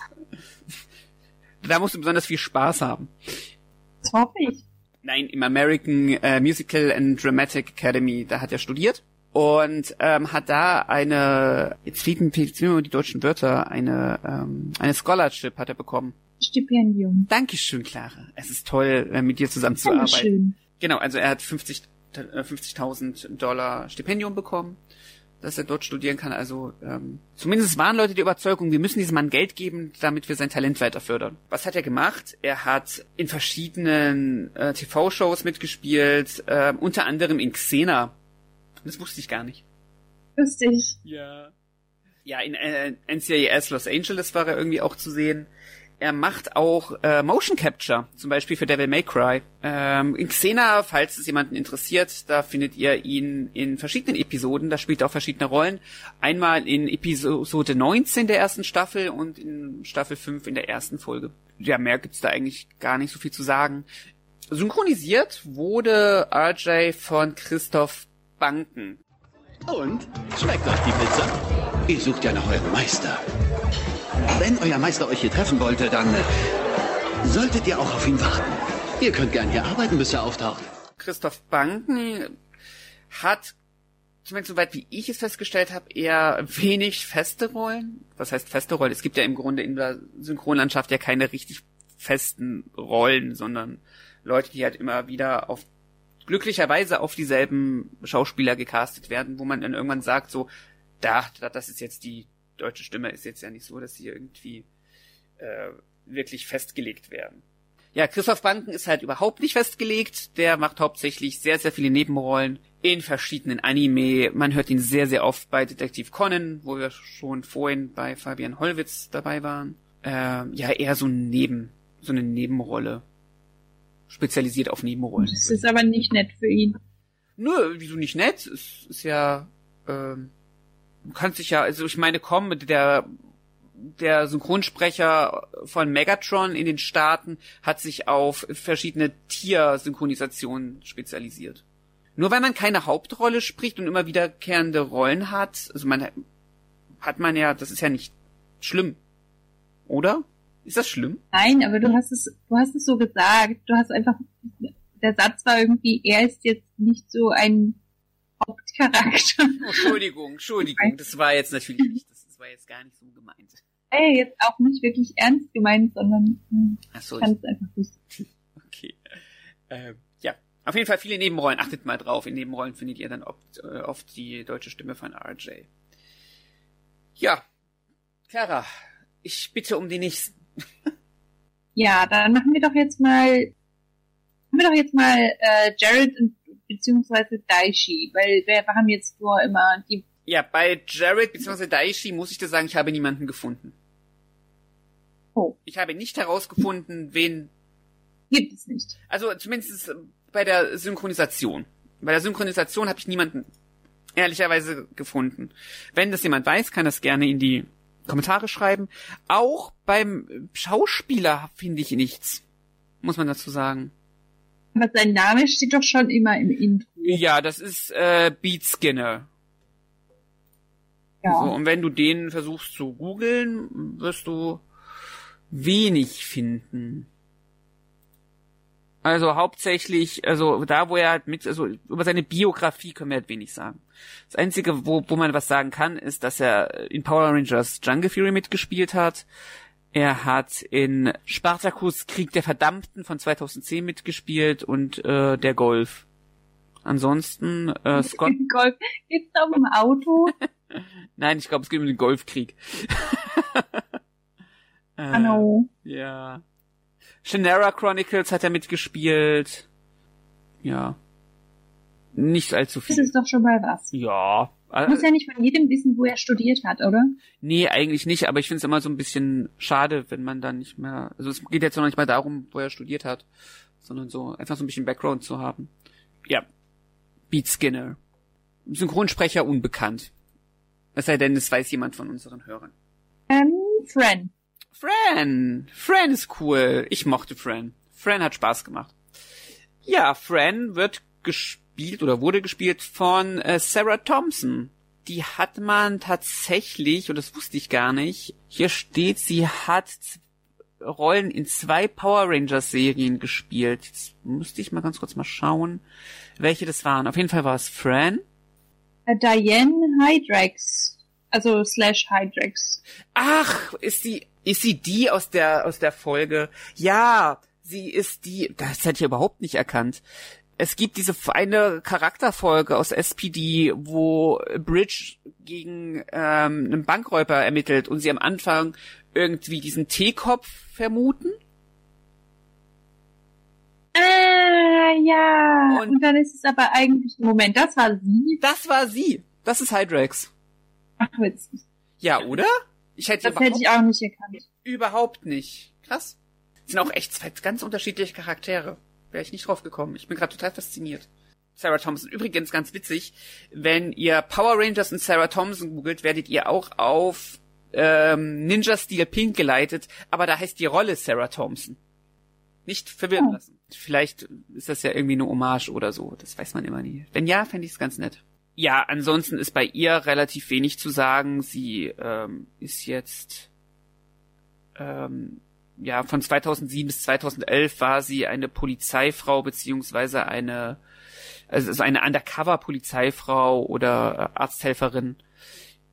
Da musst du besonders viel Spaß haben. Das hoffe ich. Nein, im American äh, Musical and Dramatic Academy, da hat er studiert und ähm, hat da eine, jetzt fehlen mir die deutschen Wörter, eine, ähm, eine Scholarship hat er bekommen. Stipendium. Dankeschön, Clara. Es ist toll, äh, mit dir zusammenzuarbeiten. Dankeschön. Genau, also er hat 50 äh, 50.000 Dollar Stipendium bekommen, dass er dort studieren kann. Also ähm, zumindest waren Leute der Überzeugung, wir müssen diesem Mann Geld geben, damit wir sein Talent weiter fördern. Was hat er gemacht? Er hat in verschiedenen äh, TV-Shows mitgespielt, äh, unter anderem in Xena. Das wusste ich gar nicht. Lustig. Ja. Ja, in äh, NCIS Los Angeles war er irgendwie auch zu sehen. Er macht auch äh, Motion Capture, zum Beispiel für Devil May Cry. Ähm, in Xena, falls es jemanden interessiert, da findet ihr ihn in verschiedenen Episoden. Da spielt er auch verschiedene Rollen. Einmal in Episode 19 der ersten Staffel und in Staffel 5 in der ersten Folge. Ja, mehr gibt's da eigentlich gar nicht so viel zu sagen. Synchronisiert wurde RJ von Christoph Banken. Und? Schmeckt euch die Pizza? Ihr sucht ja nach eurem Meister. Wenn euer Meister euch hier treffen wollte, dann äh, solltet ihr auch auf ihn warten. Ihr könnt gern hier arbeiten, bis er auftaucht. Christoph Banken hat, zumindest soweit wie ich es festgestellt habe, eher wenig feste Rollen. Was heißt feste Rollen? Es gibt ja im Grunde in der Synchronlandschaft ja keine richtig festen Rollen, sondern Leute, die halt immer wieder auf glücklicherweise auf dieselben Schauspieler gecastet werden, wo man dann irgendwann sagt, so, da, das ist jetzt die deutsche Stimme, ist jetzt ja nicht so, dass sie irgendwie äh, wirklich festgelegt werden. Ja, Christoph Banken ist halt überhaupt nicht festgelegt. Der macht hauptsächlich sehr, sehr viele Nebenrollen in verschiedenen Anime. Man hört ihn sehr, sehr oft bei Detektiv Conan, wo wir schon vorhin bei Fabian Hollwitz dabei waren. Äh, ja, eher so ein Neben, so eine Nebenrolle spezialisiert auf Nebenrollen. Das ist aber nicht nett für ihn. Nö, wieso nicht nett? Es ist ja, ähm, kannst dich ja, also ich meine, komm, der der Synchronsprecher von Megatron in den Staaten hat sich auf verschiedene Tiersynchronisationen spezialisiert. Nur weil man keine Hauptrolle spricht und immer wiederkehrende Rollen hat, also man hat man ja, das ist ja nicht schlimm. Oder? Ist das schlimm? Nein, aber du hast es, du hast es so gesagt. Du hast einfach, der Satz war irgendwie, er ist jetzt nicht so ein Hauptcharakter. Oh, Entschuldigung, Entschuldigung, das war jetzt natürlich nicht, das, das war jetzt gar nicht so gemeint. Ey, jetzt auch nicht wirklich ernst gemeint, sondern hm, Ach so, kann es einfach nicht. Okay. Ähm, ja, auf jeden Fall viele Nebenrollen. Achtet mal drauf. In Nebenrollen findet ihr dann oft, äh, oft die deutsche Stimme von RJ. Ja, Clara, ich bitte um den nächsten. Ja, dann machen wir doch jetzt mal, machen wir doch jetzt mal äh, Jared und beziehungsweise Daishi, weil wir haben jetzt nur immer die. Ja, bei Jared bzw. Daishi muss ich dir sagen, ich habe niemanden gefunden. Oh, Ich habe nicht herausgefunden, wen. gibt es nicht. Also zumindest bei der Synchronisation. Bei der Synchronisation habe ich niemanden ehrlicherweise gefunden. Wenn das jemand weiß, kann das gerne in die Kommentare schreiben. Auch beim Schauspieler finde ich nichts. Muss man dazu sagen. Aber sein Name steht doch schon immer im Intro. Ja, das ist äh, Beat Skinner. Ja. So, und wenn du den versuchst zu googeln, wirst du wenig finden. Also hauptsächlich, also da, wo er halt mit, also über seine Biografie können wir halt wenig sagen. Das Einzige, wo, wo man was sagen kann, ist, dass er in Power Rangers Jungle Fury mitgespielt hat. Er hat in Spartacus Krieg der Verdammten von 2010 mitgespielt und äh, der Golf. Ansonsten äh, *laughs* Scott. Golf. Geht's da um ein Auto? *laughs* Nein, ich glaube, es geht um den Golfkrieg. *laughs* äh, Hallo. Ja. Shannara Chronicles hat er mitgespielt. Ja. Nicht allzu Das viel. ist doch schon mal was. Ja. Du musst Äh, ja nicht von jedem wissen, wo er studiert hat, oder? nee, eigentlich nicht, aber ich finde es immer so ein bisschen schade, wenn man dann nicht mehr. Also es geht jetzt noch nicht mal darum, wo er studiert hat, sondern so einfach so ein bisschen Background zu haben. Ja. Beat Skinner. Synchronsprecher unbekannt. Es sei denn, es weiß jemand von unseren Hörern. Ähm, Fran. Fran. Fran ist cool. Ich mochte Fran. Fran hat Spaß gemacht. Ja, Fran wird gespielt oder wurde gespielt von äh, Sarah Thompson. Die hat man tatsächlich, und das wusste ich gar nicht, hier steht, sie hat Rollen in zwei Power Rangers Serien gespielt. Jetzt musste ich mal ganz kurz mal schauen, welche das waren. Auf jeden Fall war es Fran. Äh, Diane Hydrax. Also slash Hydrax. Ach, ist sie, ist sie die aus der, aus der Folge? Ja, sie ist die, das hätte ich überhaupt nicht erkannt. Es gibt diese eine Charakterfolge aus SPD, wo Bridge gegen ähm, einen Bankräuber ermittelt und sie am Anfang irgendwie diesen Teekopf vermuten. Ah, ja. Und- Und, dann ist es aber eigentlich, Moment, das war sie. Das war sie. Das ist Hydrax. Ach, witzig. Ja, oder? Ich hätte Das hätte ich auch nicht erkannt. Überhaupt nicht. Krass. Das sind auch echt zwei ganz unterschiedliche Charaktere. Wäre ich nicht drauf gekommen. Ich bin gerade total fasziniert. Sarah Thompson. Übrigens ganz witzig, wenn ihr Power Rangers und Sarah Thompson googelt, werdet ihr auch auf ähm, Ninja Steel Pink geleitet, aber da heißt die Rolle Sarah Thompson. Nicht verwirren Oh. lassen. Vielleicht ist das ja irgendwie eine Hommage oder so. Das weiß man immer nie. Wenn ja, fände ich es ganz nett. Ja, ansonsten ist bei ihr relativ wenig zu sagen. Sie ähm, ist jetzt ähm, ja, von 2007 bis 2011 war sie eine Polizeifrau beziehungsweise eine, also eine Undercover-Polizeifrau oder äh, Arzthelferin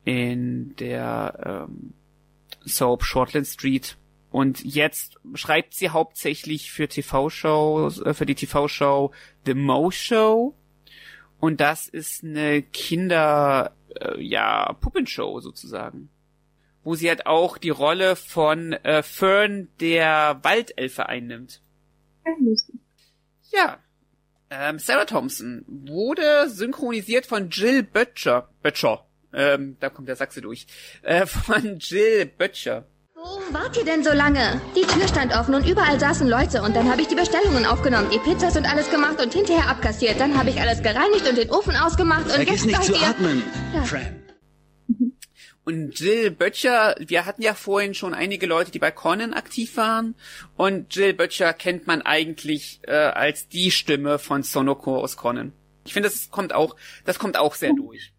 in der ähm, Soap Shortland Street. Und jetzt schreibt sie hauptsächlich für TV-Shows, äh, für die TV-Show The Mo Show. Und das ist eine Kinder, äh, ja, Puppenshow sozusagen wo sie halt auch die Rolle von äh, Fern der Waldelfe einnimmt. Ja. Ähm, Sarah Thompson wurde synchronisiert von Jill Butcher. Butcher. Ähm, da kommt der Sachse durch. Äh, von Jill Butcher. Wo wart ihr denn so lange? Die Tür stand offen und überall saßen Leute und dann habe ich die Bestellungen aufgenommen, die Pizzas und alles gemacht und hinterher abkassiert. Dann habe ich alles gereinigt und den Ofen ausgemacht und Vergiss jetzt nicht seid zu ihr... atmen, Ja. Fran. Und Jill Butcher, wir hatten ja vorhin schon einige Leute, die bei Conan aktiv waren. Und Jill Butcher kennt man eigentlich äh, als die Stimme von Sonoko aus Conan. Ich finde, das kommt auch, das kommt auch sehr durch.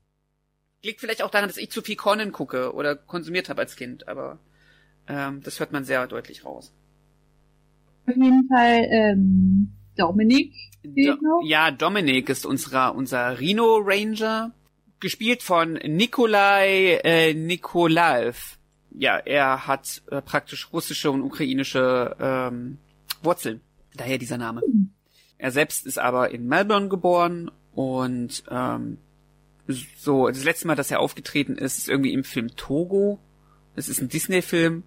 Liegt vielleicht auch daran, dass ich zu viel Conan gucke oder konsumiert habe als Kind, aber ähm, das hört man sehr deutlich raus. Auf jeden Fall ähm, Dominik noch. ja, Dominic ist unserer, unser Rhino Ranger, gespielt von Nikolai äh, Nikolaev. Ja, er hat äh, praktisch russische und ukrainische ähm, Wurzeln. Daher dieser Name. Er selbst ist aber in Melbourne geboren und ähm, so das letzte Mal, dass er aufgetreten ist, ist irgendwie im Film Togo. Das ist ein Disney-Film.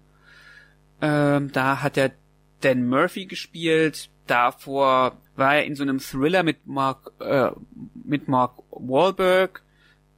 Ähm, da hat er Dan Murphy gespielt. Davor war er in so einem Thriller mit Mark äh, mit Mark Wahlberg,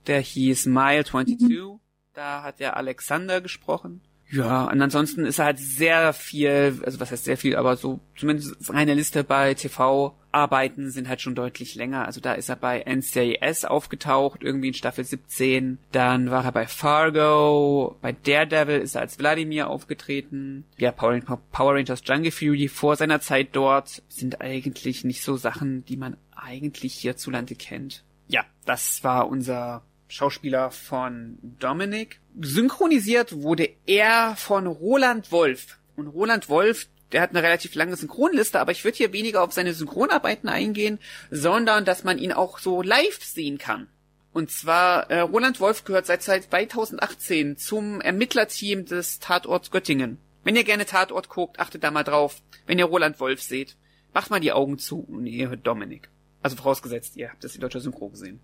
der hieß Mile 22. Da hat er Alexander gesprochen. Ja, und ansonsten ist er halt sehr viel, also was heißt sehr viel, aber so zumindest eine Liste bei TV-Arbeiten sind halt schon deutlich länger. Also da ist er bei NCIS aufgetaucht, irgendwie in Staffel 17. Dann war er bei Fargo, bei Daredevil ist er als Vladimir aufgetreten. Ja, Power, Power Rangers Jungle Fury vor seiner Zeit dort sind eigentlich nicht so Sachen, die man eigentlich hierzulande kennt. Ja, das war unser Schauspieler von Dominic. Synchronisiert wurde er von Roland Wolf. Und Roland Wolf, der hat eine relativ lange Synchronliste, aber ich würde hier weniger auf seine Synchronarbeiten eingehen, sondern dass man ihn auch so live sehen kann. Und zwar, äh, Roland Wolf gehört seit 2018 zum Ermittlerteam des Tatorts Göttingen. Wenn ihr gerne Tatort guckt, achtet da mal drauf. Wenn ihr Roland Wolf seht, macht mal die Augen zu und ihr hört Dominik. Also vorausgesetzt, ihr habt das in deutscher Synchro gesehen.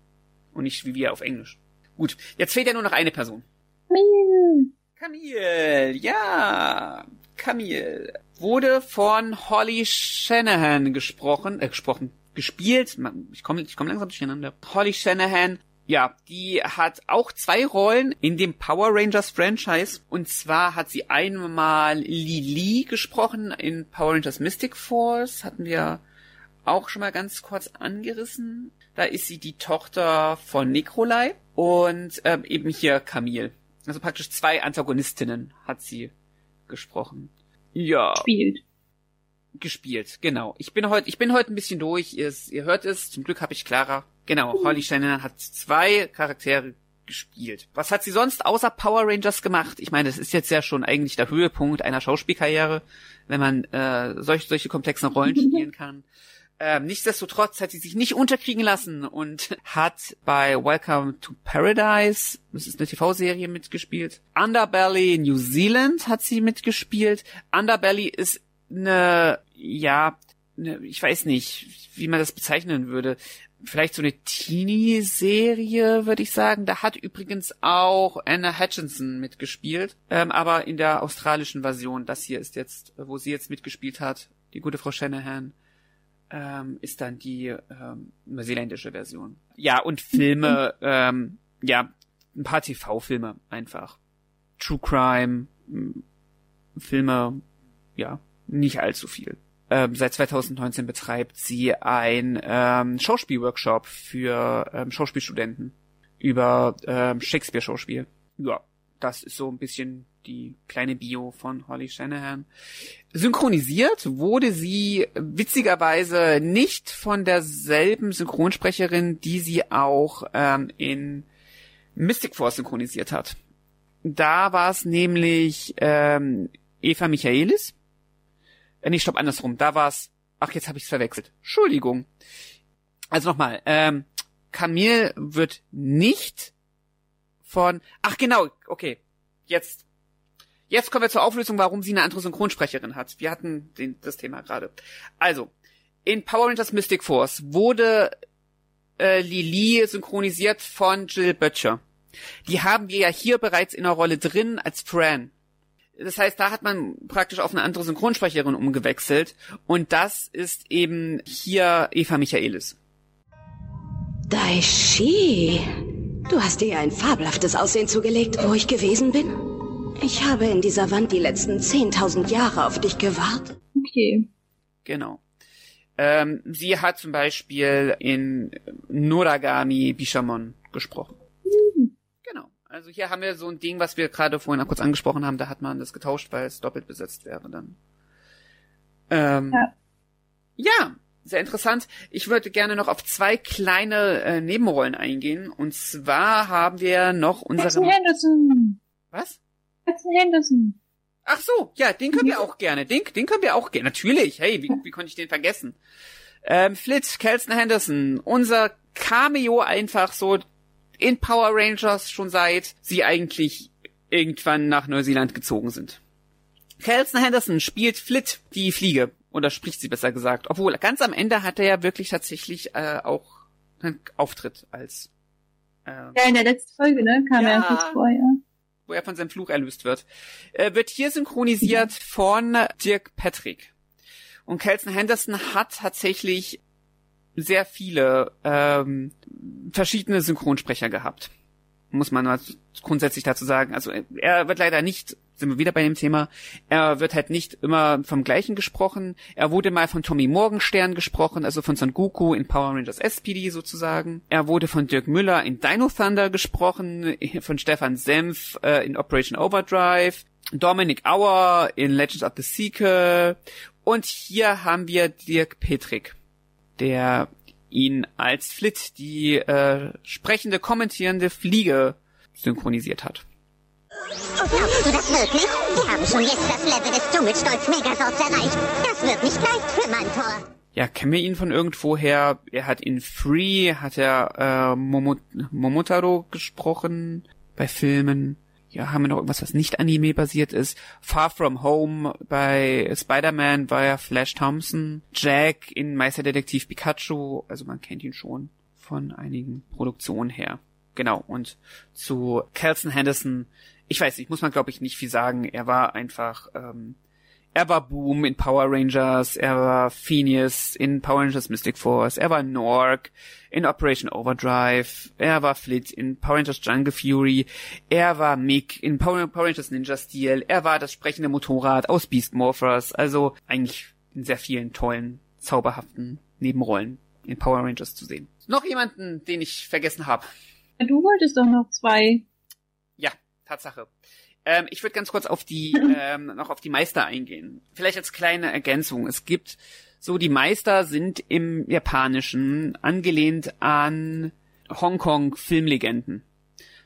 Und nicht wie wir auf Englisch. Gut, jetzt fehlt ja nur noch eine Person. Camille, ja. Camille wurde von Holly Shanahan gesprochen, äh, gesprochen, gespielt. Ich komme ich komm langsam durcheinander. Holly Shanahan, ja, die hat auch zwei Rollen in dem Power Rangers Franchise. Und zwar hat sie einmal Lili gesprochen in Power Rangers Mystic Force. Hatten wir auch schon mal ganz kurz angerissen. Da ist sie die Tochter von Nikolai und ähm, eben hier Camille. Also praktisch zwei Antagonistinnen hat sie gesprochen. Ja, Spielt. gespielt, genau. Ich bin heute, ich bin heute ein bisschen durch. Ihr, ihr hört es. Zum Glück habe ich Clara. Genau, Holly Shannon hat zwei Charaktere gespielt. Was hat sie sonst außer Power Rangers gemacht? Ich meine, das ist jetzt ja schon eigentlich der Höhepunkt einer Schauspielkarriere, wenn man äh, solche, solche komplexen Rollen *laughs* spielen kann. Ähm, nichtsdestotrotz hat sie sich nicht unterkriegen lassen und *laughs* hat bei Welcome to Paradise, das ist eine TV-Serie, mitgespielt. Underbelly New Zealand hat sie mitgespielt. Underbelly ist eine, ja, eine, ich weiß nicht, wie man das bezeichnen würde. Vielleicht so eine Teenie-Serie, würde ich sagen. Da hat übrigens auch Anna Hutchinson mitgespielt, ähm, aber in der australischen Version. Das hier ist jetzt, wo sie jetzt mitgespielt hat, die gute Frau Shanahan ähm, ist dann die ähm, neuseeländische Version. Ja, und Filme, *laughs* ähm, ja, ein paar TV-Filme einfach. True Crime, m, Filme, ja, nicht allzu viel. Ähm, seit 2019 betreibt sie ein ähm, Schauspielworkshop für ähm, Schauspielstudenten über ähm, Shakespeare-Schauspiel. Ja, das ist so ein bisschen die kleine Bio von Holly Shanahan. Synchronisiert wurde sie witzigerweise nicht von derselben Synchronsprecherin, die sie auch ähm, in Mystic Force synchronisiert hat. Da war es nämlich ähm, Eva Michaelis Äh, nee, stopp, andersrum. Da war's. Ach, jetzt habe ich's verwechselt. Entschuldigung. Also nochmal, ähm, Camille wird nicht von. Ach genau, okay. Jetzt. Jetzt kommen wir zur Auflösung, warum sie eine andere Synchronsprecherin hat. Wir hatten den, das Thema gerade. Also, in Power Rangers Mystic Force wurde äh, Lili synchronisiert von Jill Butcher. Die haben wir ja hier bereits in der Rolle drin als Fran. Das heißt, da hat man praktisch auf eine andere Synchronsprecherin umgewechselt. Und das ist eben hier Eva Michaelis. Daishi, du hast dir ja ein fabelhaftes Aussehen zugelegt, wo ich gewesen bin. Ich habe in dieser Wand die letzten 10.000 Jahre auf dich gewartet. Okay. Genau. Ähm, sie hat zum Beispiel in Noragami Bishamon gesprochen. Genau. Also hier haben wir so ein Ding, was wir gerade vorhin auch kurz angesprochen haben. Da hat man das getauscht, weil es doppelt besetzt wäre dann. Ähm, Ja. ja, sehr interessant. Ich würde gerne noch auf zwei kleine äh, Nebenrollen eingehen. Und zwar haben wir noch Jackson unsere... Henderson. Was? Jackson Henderson. Ach so, ja, den können wir auch gerne. Den, den können wir auch gerne. Natürlich. Hey, wie, wie konnte ich den vergessen? Ähm, Flitz, Kelson Henderson, unser Cameo einfach so in Power Rangers schon seit sie eigentlich irgendwann nach Neuseeland gezogen sind. Kelson Henderson spielt Flit, die Fliege. Oder spricht sie besser gesagt. Obwohl, ganz am Ende hat er ja wirklich tatsächlich äh, auch einen Auftritt als äh, Ja, in der letzten Folge, ne? Kam Ja. er kurz vor, ja. wo er von seinem Fluch erlöst wird, äh, wird hier synchronisiert von Dirk Patrick. Und Kelson Henderson hat tatsächlich sehr viele ähm, verschiedene Synchronsprecher gehabt. Muss man mal grundsätzlich dazu sagen. Also er wird leider nicht, sind wir wieder bei dem Thema, er wird halt nicht immer vom gleichen gesprochen. Er wurde mal von Tommy Morgenstern gesprochen, also von Son Goku in Power Rangers SPD sozusagen. Er wurde von Dirk Müller in Dino Thunder gesprochen, *laughs* von Stefan Senf äh, in Operation Overdrive, Dominic Auer in Legends of the Seeker und hier haben wir Dirk Petrick, der ihn als Flit, die äh, sprechende, kommentierende Fliege synchronisiert hat. Glaubst du das wirklich? Wir haben schon jetzt das Level des Dschungelstolz Megasorts erreicht. Das wird nicht leicht für Mantor. Ja, kennen wir ihn von irgendwoher? Er hat in Free, hat er äh, Momo Momotaro gesprochen bei Filmen. Ja, haben wir noch irgendwas, was nicht Anime-basiert ist? Far From Home bei Spider-Man war er Flash Thompson. Jack in Meisterdetektiv Pikachu, also man kennt ihn schon von einigen Produktionen her. Genau, und zu Kelson Henderson, ich weiß nicht, muss man glaube ich nicht viel sagen. Er war einfach, ähm, er war Boom in Power Rangers, er war Phineas in Power Rangers Mystic Force, er war Nork in Operation Overdrive, er war Flit in Power Rangers Jungle Fury, er war Mick in Power, Rangers Ninja Steel, er war das sprechende Motorrad aus Beast Morphers, also eigentlich in sehr vielen tollen, zauberhaften Nebenrollen in Power Rangers zu sehen. Noch jemanden, den ich vergessen habe. Du wolltest doch noch zwei. Tatsache. Ähm, ich würde ganz kurz auf die *laughs* ähm, noch auf die Meister eingehen. Vielleicht als kleine Ergänzung. Es gibt so die Meister sind im Japanischen angelehnt an Hongkong Filmlegenden.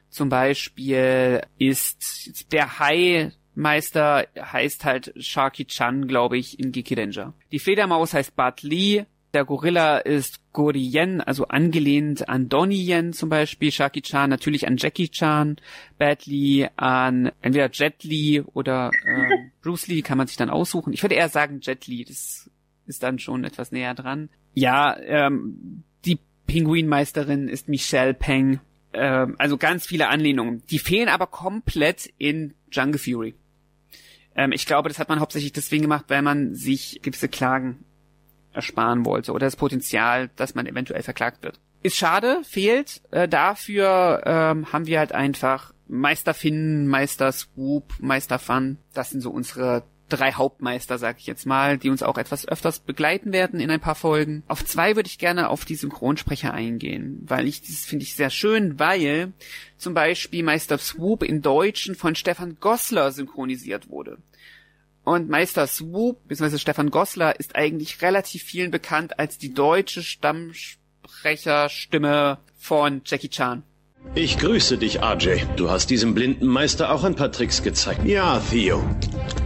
Zum Beispiel ist der Hai Meister heißt halt Sharky Chan, glaube ich, in Gekirenja. Die Fledermaus heißt Bart Lee. Der Gorilla ist Gori Yen, also angelehnt an Donnie Yen zum Beispiel, Shaki Chan, natürlich an Jackie Chan, Bad Lee, an entweder Jet Lee oder ähm, *laughs* Bruce Lee, kann man sich dann aussuchen. Ich würde eher sagen Jet Lee, das ist dann schon etwas näher dran. Ja, ähm, die Pinguinmeisterin ist Michelle Peng. Ähm, also ganz viele Anlehnungen. Die fehlen aber komplett in Jungle Fury. Ähm, ich glaube, das hat man hauptsächlich deswegen gemacht, weil man sich gewisse Klagen ersparen wollte oder das Potenzial, dass man eventuell verklagt wird. Ist schade, fehlt. Äh, dafür ähm, haben wir halt einfach Meister Finn, Meister Swoop, Meister Fun. Das sind so unsere drei Hauptmeister, sag ich jetzt mal, die uns auch etwas öfters begleiten werden in ein paar Folgen. Auf zwei würde ich gerne auf die Synchronsprecher eingehen, weil ich das finde ich sehr schön, weil zum Beispiel Meister Swoop in Deutschen von Stefan Gossler synchronisiert wurde. Und Meister Swoop, bzw. Stefan Gossler, ist eigentlich relativ vielen bekannt als die deutsche Stammsprecherstimme von Jackie Chan. Ich grüße dich, RJ. Du hast diesem blinden Meister auch ein paar Tricks gezeigt. Ja, Theo.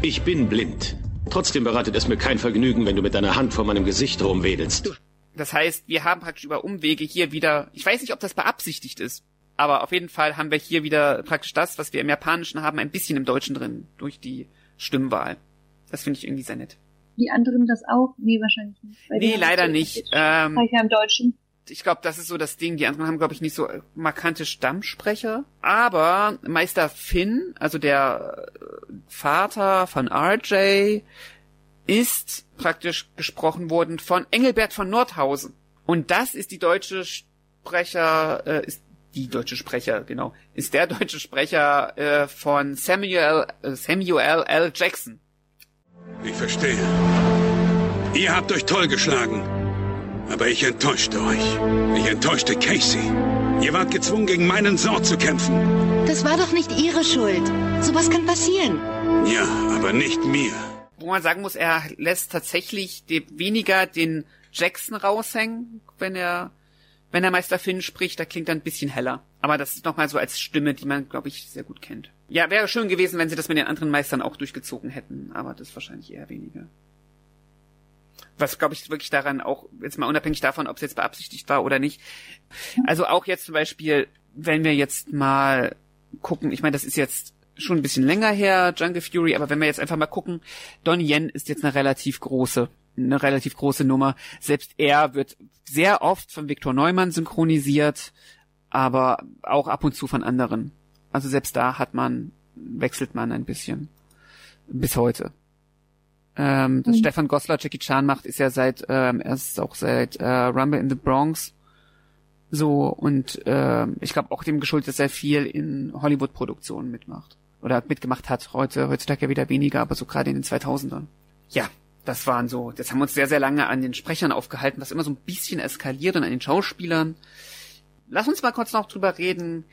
Ich bin blind. Trotzdem bereitet es mir kein Vergnügen, wenn du mit deiner Hand vor meinem Gesicht rumwedelst. Das heißt, wir haben praktisch über Umwege hier wieder, ich weiß nicht, ob das beabsichtigt ist, aber auf jeden Fall haben wir hier wieder praktisch das, was wir im Japanischen haben, ein bisschen im Deutschen drin, durch die Stimmwahl. Das finde ich irgendwie sehr nett. Die anderen das auch? Nee, wahrscheinlich nicht. Nee, leider nicht. Ähm, ja im Deutschen. Ich glaube, das ist so das Ding. Die anderen haben, glaube ich, nicht so markante Stammsprecher. Aber Meister Finn, also der äh, Vater von RJ, ist praktisch gesprochen worden von Engelbert von Nordhausen. Und das ist die deutsche Sprecher, äh, ist die deutsche Sprecher, genau, ist der *laughs* deutsche Sprecher äh, von Samuel, äh, Samuel L. Jackson. Ich verstehe. Ihr habt euch toll geschlagen. Aber ich enttäuschte euch. Ich enttäuschte Casey. Ihr wart gezwungen, gegen meinen Sort zu kämpfen. Das war doch nicht ihre Schuld. Sowas kann passieren. Ja, aber nicht mir. Wo man sagen muss, er lässt tatsächlich die, weniger den Jackson raushängen, wenn er, wenn er Meister Finn spricht, da klingt er ein bisschen heller. Aber das ist nochmal so als Stimme, die man, glaube ich, sehr gut kennt. Ja, wäre schön gewesen, wenn sie das mit den anderen Meistern auch durchgezogen hätten, aber das wahrscheinlich eher weniger. Was, glaube ich, wirklich daran auch, jetzt mal unabhängig davon, ob es jetzt beabsichtigt war oder nicht. Also auch jetzt zum Beispiel, wenn wir jetzt mal gucken, ich meine, das ist jetzt schon ein bisschen länger her, Jungle Fury, aber wenn wir jetzt einfach mal gucken, Don Yen ist jetzt eine relativ große, eine relativ große Nummer. Selbst er wird sehr oft von Viktor Neumann synchronisiert, aber auch ab und zu von anderen. Also selbst da hat man, wechselt man ein bisschen. Bis heute. Ähm, das mhm. Stefan Goslar Jackie Chan macht, ist ja seit, ähm, er ist auch seit äh, Rumble in the Bronx so und äh, ich glaube auch dem geschuldet, dass er viel in Hollywood-Produktionen mitmacht oder mitgemacht hat. Heute, heutzutage ja wieder weniger, aber so gerade in den 2000ern. Ja, das waren so, das haben wir uns sehr, sehr lange an den Sprechern aufgehalten, was immer so ein bisschen eskaliert und an den Schauspielern. Lass uns mal kurz noch drüber reden,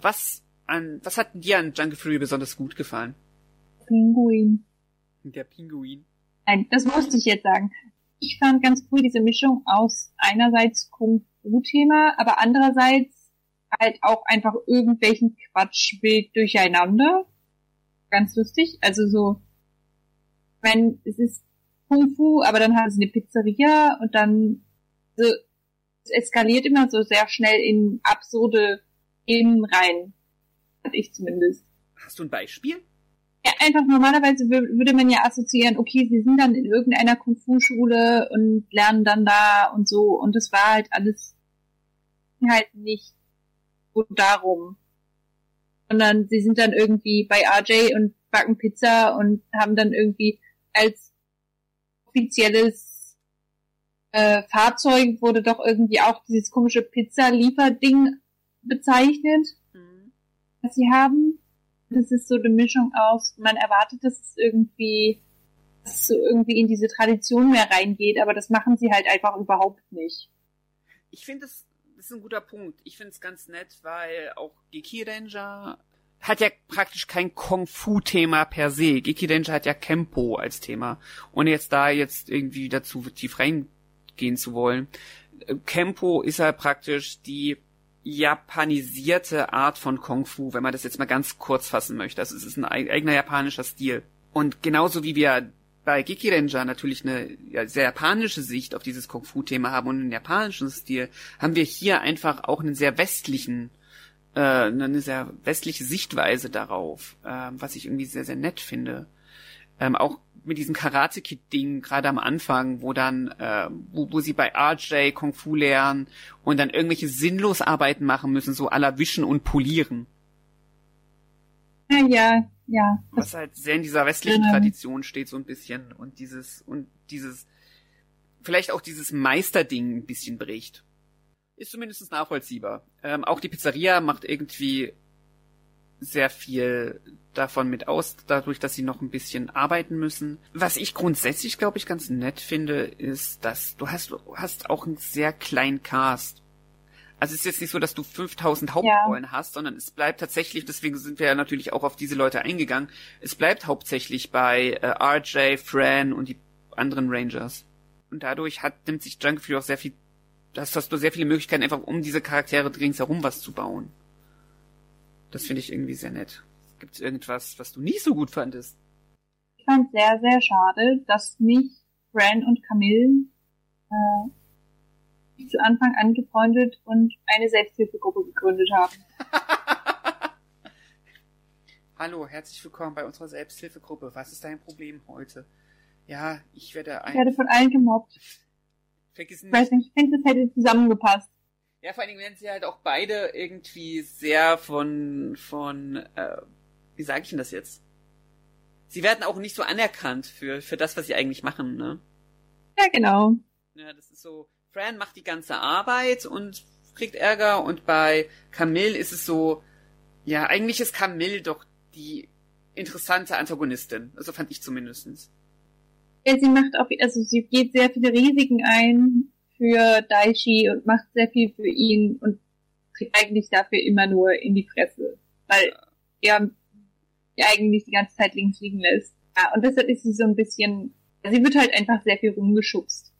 was an, was hat dir an Jungle Fury besonders gut gefallen? Pinguin. Der Pinguin. Nein, das musste ich jetzt sagen. Ich fand ganz cool diese Mischung aus einerseits Kung Fu-Thema, aber andererseits halt auch einfach irgendwelchen Quatschbild durcheinander. Ganz lustig. Also so, wenn es ist Kung Fu, aber dann haben sie eine Pizzeria und dann so, es eskaliert immer so sehr schnell in absurde Themen rein. Hatte ich zumindest. Hast du ein Beispiel? Ja, einfach normalerweise würde man ja assoziieren, okay, sie sind dann in irgendeiner Kung-Fu-Schule und lernen dann da und so. Und das war halt alles halt nicht so darum. Sondern sie sind dann irgendwie bei RJ und backen Pizza und haben dann irgendwie als offizielles äh, Fahrzeug wurde doch irgendwie auch dieses komische Pizza-Lieferding bezeichnet. Was sie haben. Das ist so eine Mischung aus, man erwartet, dass es irgendwie, dass es so irgendwie in diese Tradition mehr reingeht, aber das machen sie halt einfach überhaupt nicht. Ich finde das, das ist ein guter Punkt. Ich finde es ganz nett, weil auch Geki Ranger hat ja praktisch kein Kung-Fu-Thema per se. Geki Ranger hat ja Kempo als Thema. Ohne jetzt da jetzt irgendwie dazu tief reingehen zu wollen. Kempo ist ja praktisch die japanisierte Art von Kung Fu, wenn man das jetzt mal ganz kurz fassen möchte. Also es ist ein eigener japanischer Stil. Und genauso wie wir bei Geki Ranger natürlich eine ja, sehr japanische Sicht auf dieses Kung Fu Thema haben und einen japanischen Stil, haben wir hier einfach auch einen sehr westlichen, äh, eine sehr westliche Sichtweise darauf, äh, was ich irgendwie sehr, sehr nett finde. Ähm, auch mit diesem Karate Kid Ding gerade am Anfang, wo dann äh, wo, wo sie bei RJ Kung Fu lernen und dann irgendwelche sinnlos Arbeiten machen müssen, so aller wischen und polieren. Ja, ja, ja. Was halt sehr in dieser westlichen genau. Tradition steht so ein bisschen und dieses und dieses vielleicht auch dieses Meisterding ein bisschen bricht. Ist zumindest nachvollziehbar. Ähm, auch die Pizzeria macht irgendwie sehr viel davon mit aus, dadurch, dass sie noch ein bisschen arbeiten müssen. Was ich grundsätzlich, glaube ich, ganz nett finde, ist, dass du hast, du hast auch einen sehr kleinen Cast. Also es ist jetzt nicht so, dass du 5000 Hauptrollen ja. hast, sondern es bleibt tatsächlich, deswegen sind wir ja natürlich auch auf diese Leute eingegangen, es bleibt hauptsächlich bei äh, RJ, Fran und die anderen Rangers. Und dadurch hat, nimmt sich Jungle Fury auch sehr viel, das hast du sehr viele Möglichkeiten, einfach um diese Charaktere ringsherum was zu bauen. Das finde ich irgendwie sehr nett. Gibt es irgendwas, was du nicht so gut fandest? Ich fand sehr, sehr schade, dass nicht Fran und Camille äh, zu Anfang angefreundet und eine Selbsthilfegruppe gegründet haben. *laughs* Hallo, herzlich willkommen bei unserer Selbsthilfegruppe. Was ist dein Problem heute? Ja, ich werde ein. Ich werde von allen gemobbt. Vergiss Ich weiß nicht, ich finde, das hätte zusammengepasst. Ja, vor allen Dingen werden sie halt auch beide irgendwie sehr von, von, äh, wie sage ich denn das jetzt? Sie werden auch nicht so anerkannt für, für das, was sie eigentlich machen, ne? Ja, genau. Ja, das ist so, Fran macht die ganze Arbeit und kriegt Ärger und bei Camille ist es so, ja, eigentlich ist Camille doch die interessante Antagonistin. Also fand ich zumindestens. Ja, sie macht auch, also sie geht sehr viele Risiken ein für Daichi und macht sehr viel für ihn und kriegt eigentlich dafür immer nur in die Fresse, weil er ja eigentlich die ganze Zeit links liegen lässt. Ja, und deshalb ist sie so ein bisschen, sie wird halt einfach sehr viel rumgeschubst.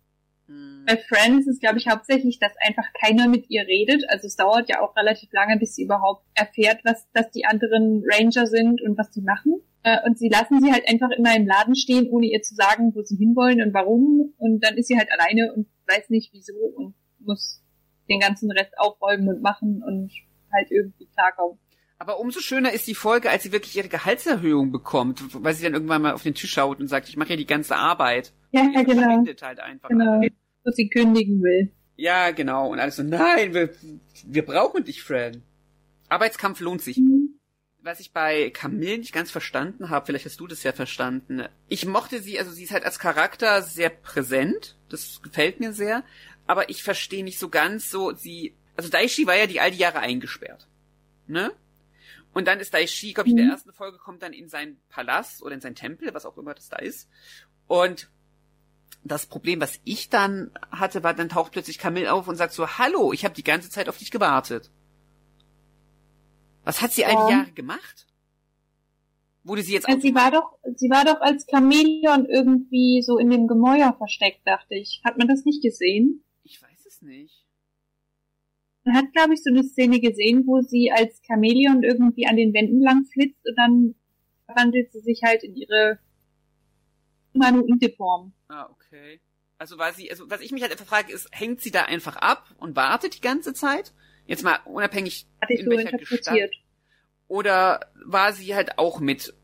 Bei Friends ist, glaube ich, hauptsächlich, dass einfach keiner mit ihr redet. Also es dauert ja auch relativ lange, bis sie überhaupt erfährt, was, dass die anderen Ranger sind und was die machen. Äh, Und sie lassen sie halt einfach immer im Laden stehen, ohne ihr zu sagen, wo sie hinwollen und warum. Und dann ist sie halt alleine und weiß nicht wieso und muss den ganzen Rest aufräumen und machen und halt irgendwie klarkommen. Aber umso schöner ist die Folge, als sie wirklich ihre Gehaltserhöhung bekommt, weil sie dann irgendwann mal auf den Tisch schaut und sagt, ich mache ja die ganze Arbeit. Ja, Die genau. halt einfach. Genau. alles. Wo sie kündigen will. Ja, genau. Und alles so, nein, wir, wir brauchen dich, Fran. Arbeitskampf lohnt sich. Was ich bei Camille nicht ganz verstanden habe, vielleicht hast du das ja verstanden. Ich mochte sie, also sie ist halt als Charakter sehr präsent. Das gefällt mir sehr. Aber ich verstehe nicht so ganz so, sie, also Daishi war ja die all die Jahre eingesperrt. Ne? Und dann ist Daishi, glaube ich, in der ersten Folge kommt dann in seinen Palast oder in sein Tempel, was auch immer das da ist. Und das Problem, was ich dann hatte, war, dann taucht plötzlich Camille auf und sagt so, hallo, ich habe die ganze Zeit auf dich gewartet. Was hat sie all die Ja. Jahre gemacht? Wurde sie jetzt Also sie war doch, sie war doch als Chamäleon irgendwie so in dem Gemäuer versteckt, dachte ich. Hat man das nicht gesehen? Ich weiß es nicht. Man hat, glaube ich, so eine Szene gesehen, wo sie als Chamäleon irgendwie an den Wänden lang flitzt und dann verwandelt sie sich halt in ihre humanoide Form. Ah, okay. Also war sie, also was ich mich halt einfach frage, ist, hängt sie da einfach ab und wartet die ganze Zeit? Jetzt mal unabhängig Hatte ich in so welcher. Gestalt. Oder war sie halt auch mit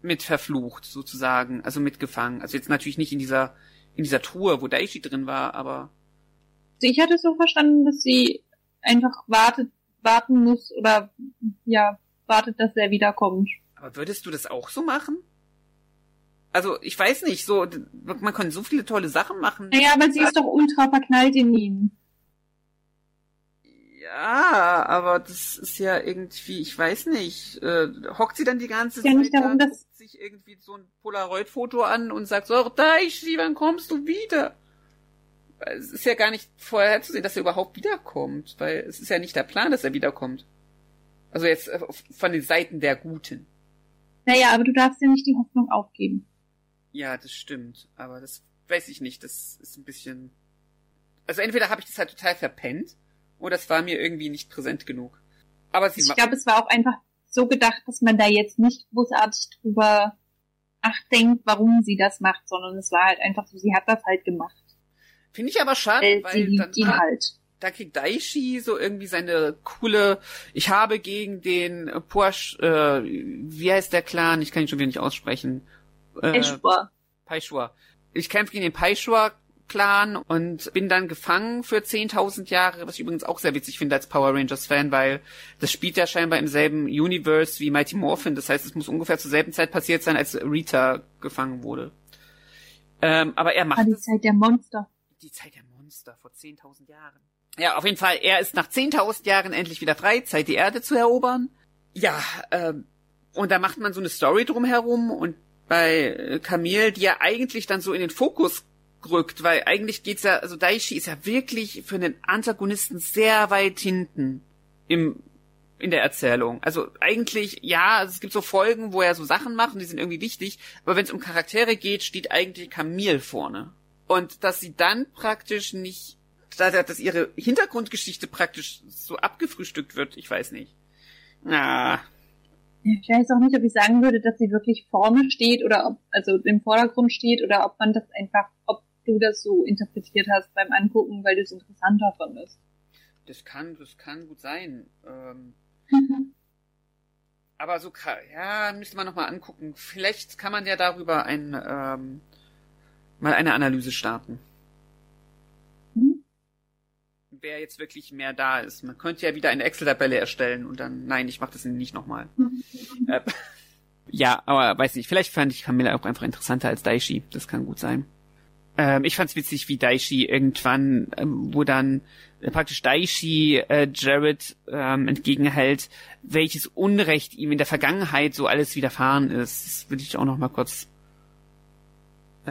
mit verflucht sozusagen, also mitgefangen? Also jetzt natürlich nicht in dieser in dieser Truhe, wo Daichi drin war, aber Also ich hatte es so verstanden, dass sie einfach wartet, warten muss oder ja, wartet, dass er wiederkommt. aber würdest du das auch so machen? Also ich weiß nicht, so man kann so viele tolle Sachen machen. Naja, aber sie ist doch ultra verknallt in ihn. Ja, aber das ist ja irgendwie, ich weiß nicht, äh, hockt sie dann die ganze ja Zeit nicht darum, da, dass- sich irgendwie so ein Polaroid-Foto an und sagt so, Daichi, wann kommst du wieder? Es ist ja gar nicht vorherzusehen, dass er überhaupt wiederkommt, weil es ist ja nicht der Plan, dass er wiederkommt. Also jetzt äh, von den Seiten der Guten. Naja, aber du darfst ja nicht die Hoffnung aufgeben. Ja, das stimmt, aber das weiß ich nicht, das ist ein bisschen... Also entweder habe ich das halt total verpennt, oder es war mir irgendwie nicht präsent genug. Aber sie Ich glaube, es war auch einfach so gedacht, dass man da jetzt nicht großartig drüber nachdenkt, warum sie das macht, sondern es war halt einfach so, sie hat das halt gemacht. Finde ich aber schade, Äh, sie weil liebt dann, ihn halt. da kriegt Daishi so irgendwie seine coole, ich habe gegen den Porsche, äh, wie heißt der Clan? Ich kann ihn schon wieder nicht aussprechen. Äh. Paishwa. Ich kämpfe gegen den Paishwa Clan und bin dann gefangen für 10.000 Jahre, was ich übrigens auch sehr witzig finde als Power Rangers Fan, weil das spielt ja scheinbar im selben Universe wie Mighty Morphin. Das heißt, es muss ungefähr zur selben Zeit passiert sein, als Rita gefangen wurde. Ähm, aber er macht War die es Zeit der Monster. Die Zeit der Monster vor 10.000 Jahren. Ja, auf jeden Fall, er ist nach 10.000 Jahren endlich wieder frei, Zeit die Erde zu erobern. Ja, ähm, und da macht man so eine Story drumherum und bei äh, Camille, die ja eigentlich dann so in den Fokus rückt, weil eigentlich geht's ja, also Daishi ist ja wirklich für einen Antagonisten sehr weit hinten im in der Erzählung. Also eigentlich, ja, also es gibt so Folgen, wo er so Sachen macht und die sind irgendwie wichtig, aber wenn es um Charaktere geht, steht eigentlich Camille vorne. Und dass sie dann praktisch nicht, dass, ihre Hintergrundgeschichte praktisch so abgefrühstückt wird, ich weiß nicht. Na, ich weiß auch nicht, ob ich sagen würde, dass sie wirklich vorne steht oder ob, also im Vordergrund steht oder ob man das einfach, ob du das so interpretiert hast beim Angucken, weil du es interessanter fandest. Das kann, das kann gut sein. Ähm, aber so, ja, müsste man nochmal angucken. Vielleicht kann man ja darüber ein, ähm, mal eine Analyse starten. Mhm. Wer jetzt wirklich mehr da ist. Man könnte ja wieder eine Excel-Tabelle erstellen und dann, nein, ich mache das nicht nochmal. Mhm. äh, *laughs* ja, aber weiß nicht, vielleicht fand ich Camilla auch einfach interessanter als Daishi. Das kann gut sein. Ähm, ich fand's witzig, wie Daishi irgendwann, ähm, wo dann äh, praktisch Daishi äh, Jared ähm, entgegenhält, welches Unrecht ihm in der Vergangenheit so alles widerfahren ist. Das will ich auch noch mal kurz.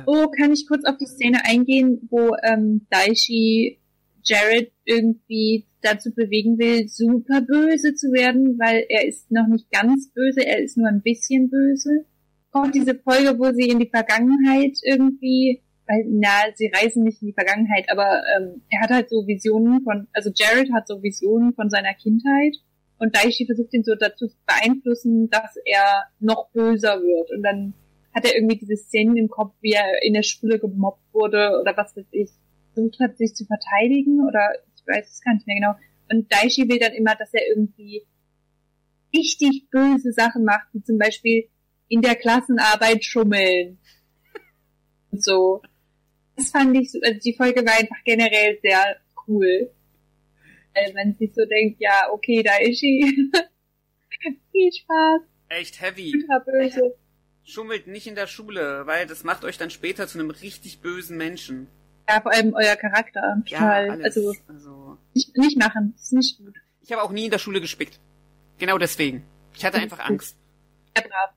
Oh, kann ich kurz auf die Szene eingehen, wo ähm, Daishi Jared irgendwie dazu bewegen will, super böse zu werden, weil er ist noch nicht ganz böse, er ist nur ein bisschen böse. Auch diese Folge, wo sie in die Vergangenheit irgendwie weil, na, sie reisen nicht in die Vergangenheit, aber ähm, er hat halt so Visionen von, also Jared hat so Visionen von seiner Kindheit und Daishi versucht ihn so dazu zu beeinflussen, dass er noch böser wird und dann hat er irgendwie diese Szenen im Kopf, wie er in der Schule gemobbt wurde oder was weiß ich, versucht hat, sich zu verteidigen oder ich weiß es gar nicht mehr genau. Und Daishi will dann immer, dass er irgendwie richtig böse Sachen macht, wie zum Beispiel in der Klassenarbeit schummeln. *laughs* Und so das fand ich, so, also die Folge war einfach generell sehr cool. Weil man sich so denkt, ja, okay, da ist sie. Viel Spaß. Echt heavy. böse. Schummelt nicht in der Schule, weil das macht euch dann später zu einem richtig bösen Menschen. Ja, vor allem euer Charakter. Total. Ja, alles, also, also nicht, nicht machen. Ist nicht gut. Ich habe auch nie in der Schule gespickt. Genau deswegen. Ich hatte einfach Angst. Ja, brav.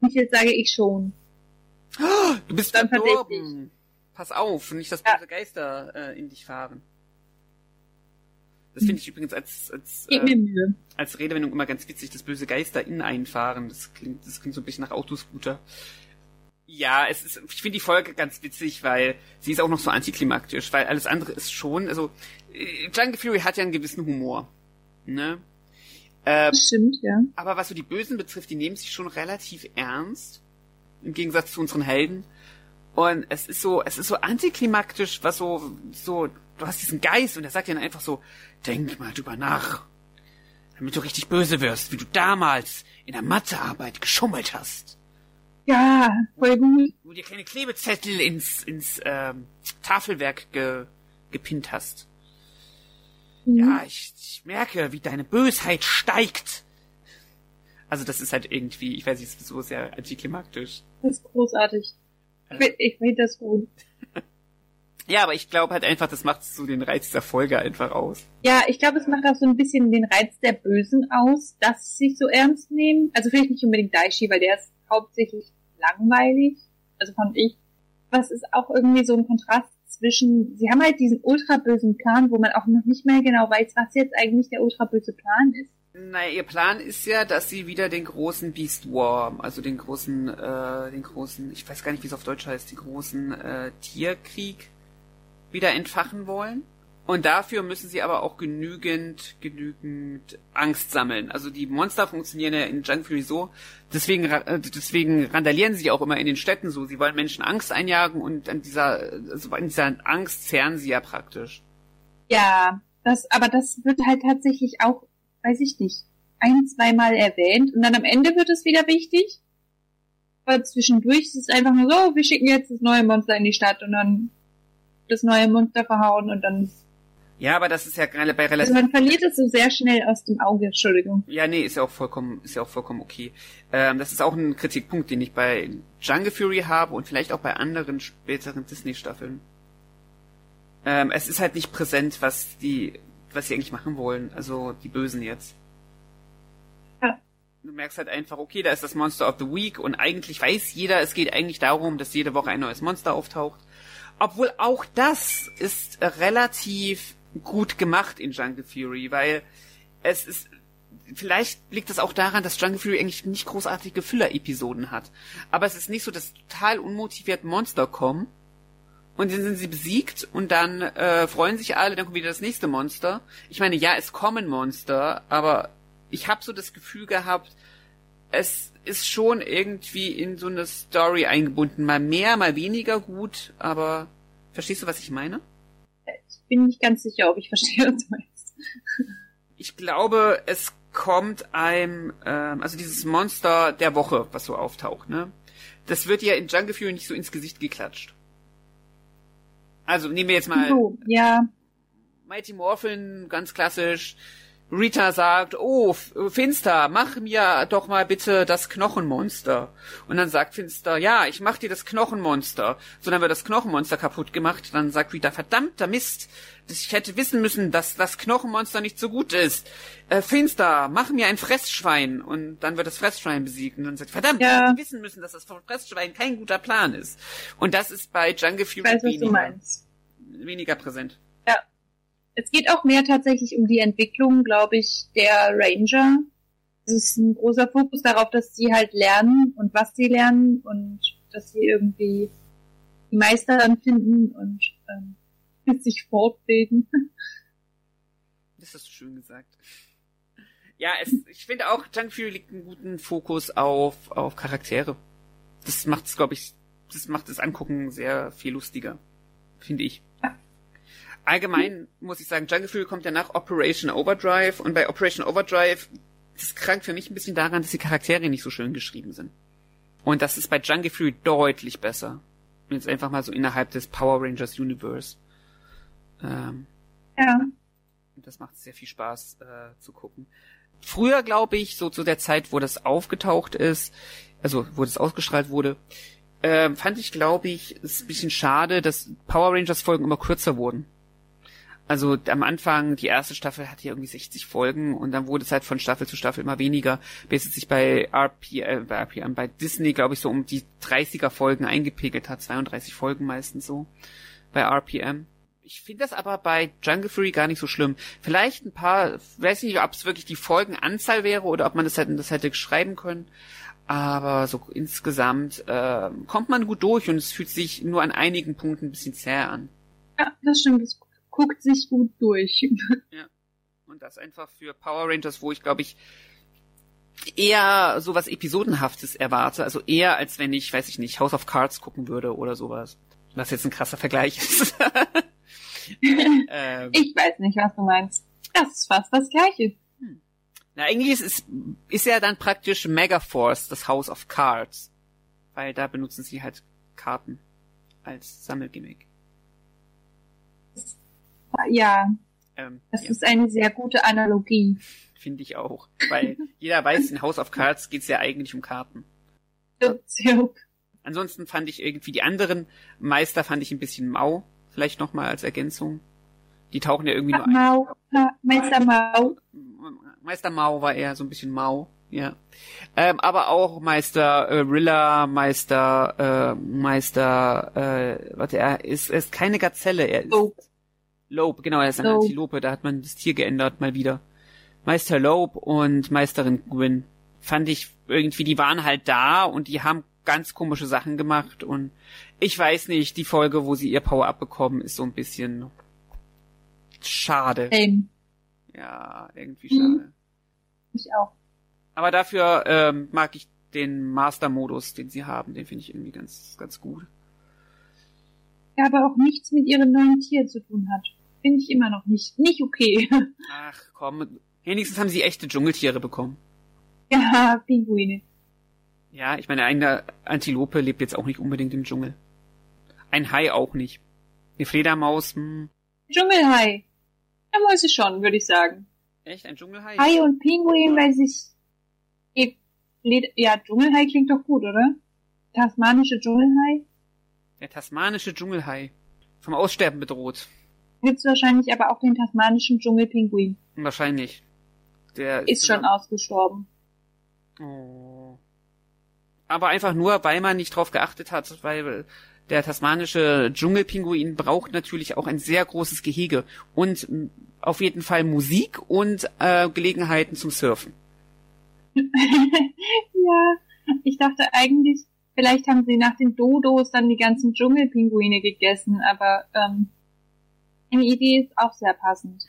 Und jetzt sage ich schon. Du bist dann verdorben. Pass auf, nicht, dass böse Geister äh, in dich fahren. Das finde ich übrigens als, als, äh, als Redewendung immer ganz witzig, dass böse Geister in einen fahren. Das klingt, das klingt so ein bisschen nach Autoscooter. Ja, es ist, ich finde die Folge ganz witzig, weil sie ist auch noch so antiklimaktisch, weil alles andere ist schon, also, äh, Jungle Fury hat ja einen gewissen Humor. Ne? Ähm, Stimmt, ja. Aber was so die Bösen betrifft, die nehmen sich schon relativ ernst. Im Gegensatz zu unseren Helden. Und es ist so, es ist so antiklimaktisch, was so, so, du hast diesen Geist und der sagt dir dann einfach so, denk mal drüber nach. Damit du richtig böse wirst, wie du damals in der Mathearbeit geschummelt hast. Ja, voll gut. Wo du dir kleine Klebezettel ins, ins ähm, Tafelwerk ge, gepinnt hast. Mhm. Ja, ich, ich merke, wie deine Bösheit steigt. Also das ist halt irgendwie, ich weiß nicht, so sehr antiklimaktisch. Das ist großartig. Ich finde das gut. *laughs* Ja, aber ich glaube halt einfach, das macht so den Reiz der Folge einfach aus. Ja, ich glaube, es macht auch so ein bisschen den Reiz der Bösen aus, dass sie sich so ernst nehmen. Also vielleicht nicht unbedingt Daishi, weil der ist hauptsächlich langweilig. Also fand ich. Was ist auch irgendwie so ein Kontrast zwischen, sie haben halt diesen ultrabösen Plan, wo man auch noch nicht mehr genau weiß, was jetzt eigentlich der ultraböse Plan ist. Naja, ihr Plan ist ja, dass sie wieder den großen Beast War, also den großen, äh, den großen, ich weiß gar nicht, wie es auf Deutsch heißt, den großen äh, Tierkrieg wieder entfachen wollen. Und dafür müssen sie aber auch genügend, genügend Angst sammeln. Also die Monster funktionieren ja in Junk Fury so. Deswegen, äh, deswegen randalieren sie auch immer in den Städten so. Sie wollen Menschen Angst einjagen und an dieser, also an dieser Angst zehren sie ja praktisch. Ja, das, aber das wird halt tatsächlich auch weiß ich nicht, ein, zweimal erwähnt und dann am Ende wird es wieder wichtig. Aber zwischendurch ist es einfach nur so, wir schicken jetzt das neue Monster in die Stadt und dann das neue Monster verhauen und dann ja, aber das ist ja gerade bei relativ. Also man verliert es so sehr schnell aus dem Auge, Entschuldigung. Ja, nee, ist ja auch vollkommen, ist ja auch vollkommen okay. Ähm, das ist auch ein Kritikpunkt, den ich bei Jungle Fury habe und vielleicht auch bei anderen späteren Disney-Staffeln. Ähm, es ist halt nicht präsent, was die was sie eigentlich machen wollen. Also die Bösen jetzt. Ja. Du merkst halt einfach, okay, da ist das Monster of the Week und eigentlich weiß jeder, es geht eigentlich darum, dass jede Woche ein neues Monster auftaucht. Obwohl auch das ist relativ gut gemacht in Jungle Fury, weil es ist vielleicht liegt es auch daran, dass Jungle Fury eigentlich nicht großartige Füller-Episoden hat. Aber es ist nicht so, dass total unmotiviert Monster kommen und dann sind sie besiegt und dann äh, freuen sich alle, dann kommt wieder das nächste Monster. Ich meine, ja, es kommen Monster, aber ich habe so das Gefühl gehabt, es ist schon irgendwie in so eine Story eingebunden. Mal mehr, mal weniger gut, aber verstehst du, was ich meine? Ich bin nicht ganz sicher, ob ich verstehe, was du meinst. Ich glaube, es kommt einem, ähm, also dieses Monster der Woche, was so auftaucht, ne? Das wird ja in Jungle Fury nicht so ins Gesicht geklatscht. Also nehmen wir jetzt mal So, ja. Mighty Morphin, ganz klassisch. Rita sagt, oh, Finster, mach mir doch mal bitte das Knochenmonster. Und dann sagt Finster, ja, ich mach dir das Knochenmonster. So, dann wird das Knochenmonster kaputt gemacht. Dann sagt Rita, verdammter Mist, ich hätte wissen müssen, dass das Knochenmonster nicht so gut ist. Äh, Finster, mach mir ein Fressschwein. Und dann wird das Fressschwein besiegt. Und dann sagt, verdammt, Ja. ich hätte wissen müssen, dass das Fressschwein kein guter Plan ist. Und das ist bei Jungle Fury weniger, weniger präsent. Es geht auch mehr tatsächlich um die Entwicklung, glaube ich, der Ranger. Es ist ein großer Fokus darauf, dass sie halt lernen und was sie lernen und dass sie irgendwie die Meister dann finden und ähm, *laughs* sich fortbilden. *laughs* Das hast du schön gesagt. Ja, es, ich finde auch, Junk Fury legt einen guten Fokus auf, auf Charaktere. Das macht es, glaube ich, das macht das Angucken sehr viel lustiger. Finde ich. Allgemein muss ich sagen, Jungle Fury kommt ja nach Operation Overdrive und bei Operation Overdrive, das krankt für mich ein bisschen daran, dass die Charaktere nicht so schön geschrieben sind. Und das ist bei Jungle Fury deutlich besser. Jetzt einfach mal so innerhalb des Power Rangers Universe. Ähm, Ja. und das macht sehr viel Spaß äh, zu gucken. Früher, glaube ich, so zu der Zeit, wo das aufgetaucht ist, also wo das ausgestrahlt wurde, ähm, fand ich, glaube ich, es ein bisschen schade, dass Power Rangers Folgen immer kürzer wurden. Also am Anfang, die erste Staffel hatte ja irgendwie 60 Folgen und dann wurde es halt von Staffel zu Staffel immer weniger, bis es sich bei RP, äh, bei RPM, bei Disney, glaube ich, so um die 30er Folgen eingepegelt hat, 32 Folgen meistens so bei RPM. Ich finde das aber bei Jungle Fury gar nicht so schlimm. Vielleicht ein paar, weiß nicht, ob es wirklich die Folgenanzahl wäre oder ob man das hätte, das hätte schreiben können. Aber so insgesamt äh, kommt man gut durch und es fühlt sich nur an einigen Punkten ein bisschen zäh an. Ja, das stimmt. Es guckt sich gut durch. *laughs* Und das einfach für Power Rangers, wo ich glaube ich eher sowas Episodenhaftes erwarte. Also eher als wenn ich, weiß ich nicht, House of Cards gucken würde oder sowas. Was jetzt ein krasser Vergleich ist. *laughs* ähm, Ich weiß nicht, was du meinst. Das ist fast das Gleiche. na, eigentlich ist, ist, ist ja dann praktisch Megaforce, das House of Cards. Weil da benutzen sie halt Karten als Sammelgimmick. Ja, Ähm, das ja, ist eine sehr gute Analogie. finde ich auch. Weil jeder weiß, in House of Cards geht's ja eigentlich um Karten. Jupp. Ansonsten fand ich irgendwie die anderen Meister fand ich ein bisschen mau. Vielleicht nochmal als Ergänzung. Die tauchen ja irgendwie nur ein. Mau, Ma- Meister Mau. Meister Mau war eher so ein bisschen mau, ja. Ähm, aber auch Meister äh, Rilla, Meister, äh, Meister, äh, warte, er ist, er ist keine Gazelle, er ist Lob. Lob, genau, er ist eine. Antilope, da hat man das Tier geändert, mal wieder. Meister Lob und Meisterin Gwyn fand ich irgendwie, die waren halt da und die haben ganz komische Sachen gemacht und ich weiß nicht, die Folge, wo sie ihr Power-Up bekommen, ist so ein bisschen schade. Lame. Ja, irgendwie Mhm. schade. Ich auch. Aber dafür ähm, mag ich den Master-Modus, den sie haben, den finde ich irgendwie ganz, ganz gut. Der aber auch nichts mit ihrem neuen Tier zu tun hat. Finde ich immer noch nicht, nicht okay. *laughs* Ach komm, wenigstens haben sie echte Dschungeltiere bekommen. ja, Pinguine. Ja, ich meine, eine Antilope lebt jetzt auch nicht unbedingt im Dschungel. Ein Hai auch nicht. Eine Fledermaus, hm, Dschungelhai. Da muss ich schon, würde ich sagen. echt, ein Dschungelhai? Hai und Pinguin, weil sich... Ja, Dschungelhai klingt doch gut, oder? Tasmanische Dschungelhai. Der tasmanische Dschungelhai. Vom Aussterben bedroht. Gibt's wahrscheinlich aber auch den tasmanischen Dschungelpinguin. Wahrscheinlich. Der Ist schon ausgestorben. Oh. Aber einfach nur, weil man nicht drauf geachtet hat, weil der tasmanische Dschungelpinguin braucht natürlich auch ein sehr großes Gehege und auf jeden Fall Musik und äh, Gelegenheiten zum Surfen. *laughs* ja, ich dachte eigentlich, vielleicht haben sie nach den Dodos dann die ganzen Dschungelpinguine gegessen, aber ähm, eine Idee ist auch sehr passend.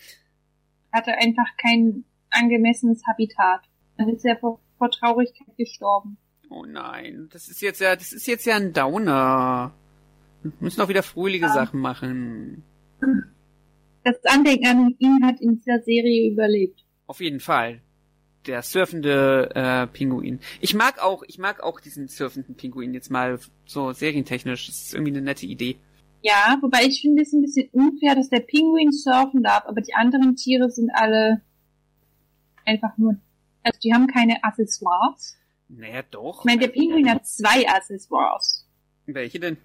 Hatte einfach kein angemessenes Habitat. Dann ist er vor vor Traurigkeit gestorben. Oh nein, das ist jetzt ja, das ist jetzt ja ein Downer. Wir müssen auch wieder fröhliche ja. Sachen machen. Das Andenken an ihn hat in dieser Serie überlebt. Auf jeden Fall. Der surfende äh, Pinguin. Ich mag auch, ich mag auch diesen surfenden Pinguin jetzt mal so serientechnisch. Das ist irgendwie eine nette Idee. Ja, wobei ich finde es ein bisschen unfair, dass der Pinguin surfen darf, aber die anderen Tiere sind alle einfach nur, also die haben keine Accessoires. Naja, doch. Ich meine, der Pinguin hat zwei Accessoires. Welche denn?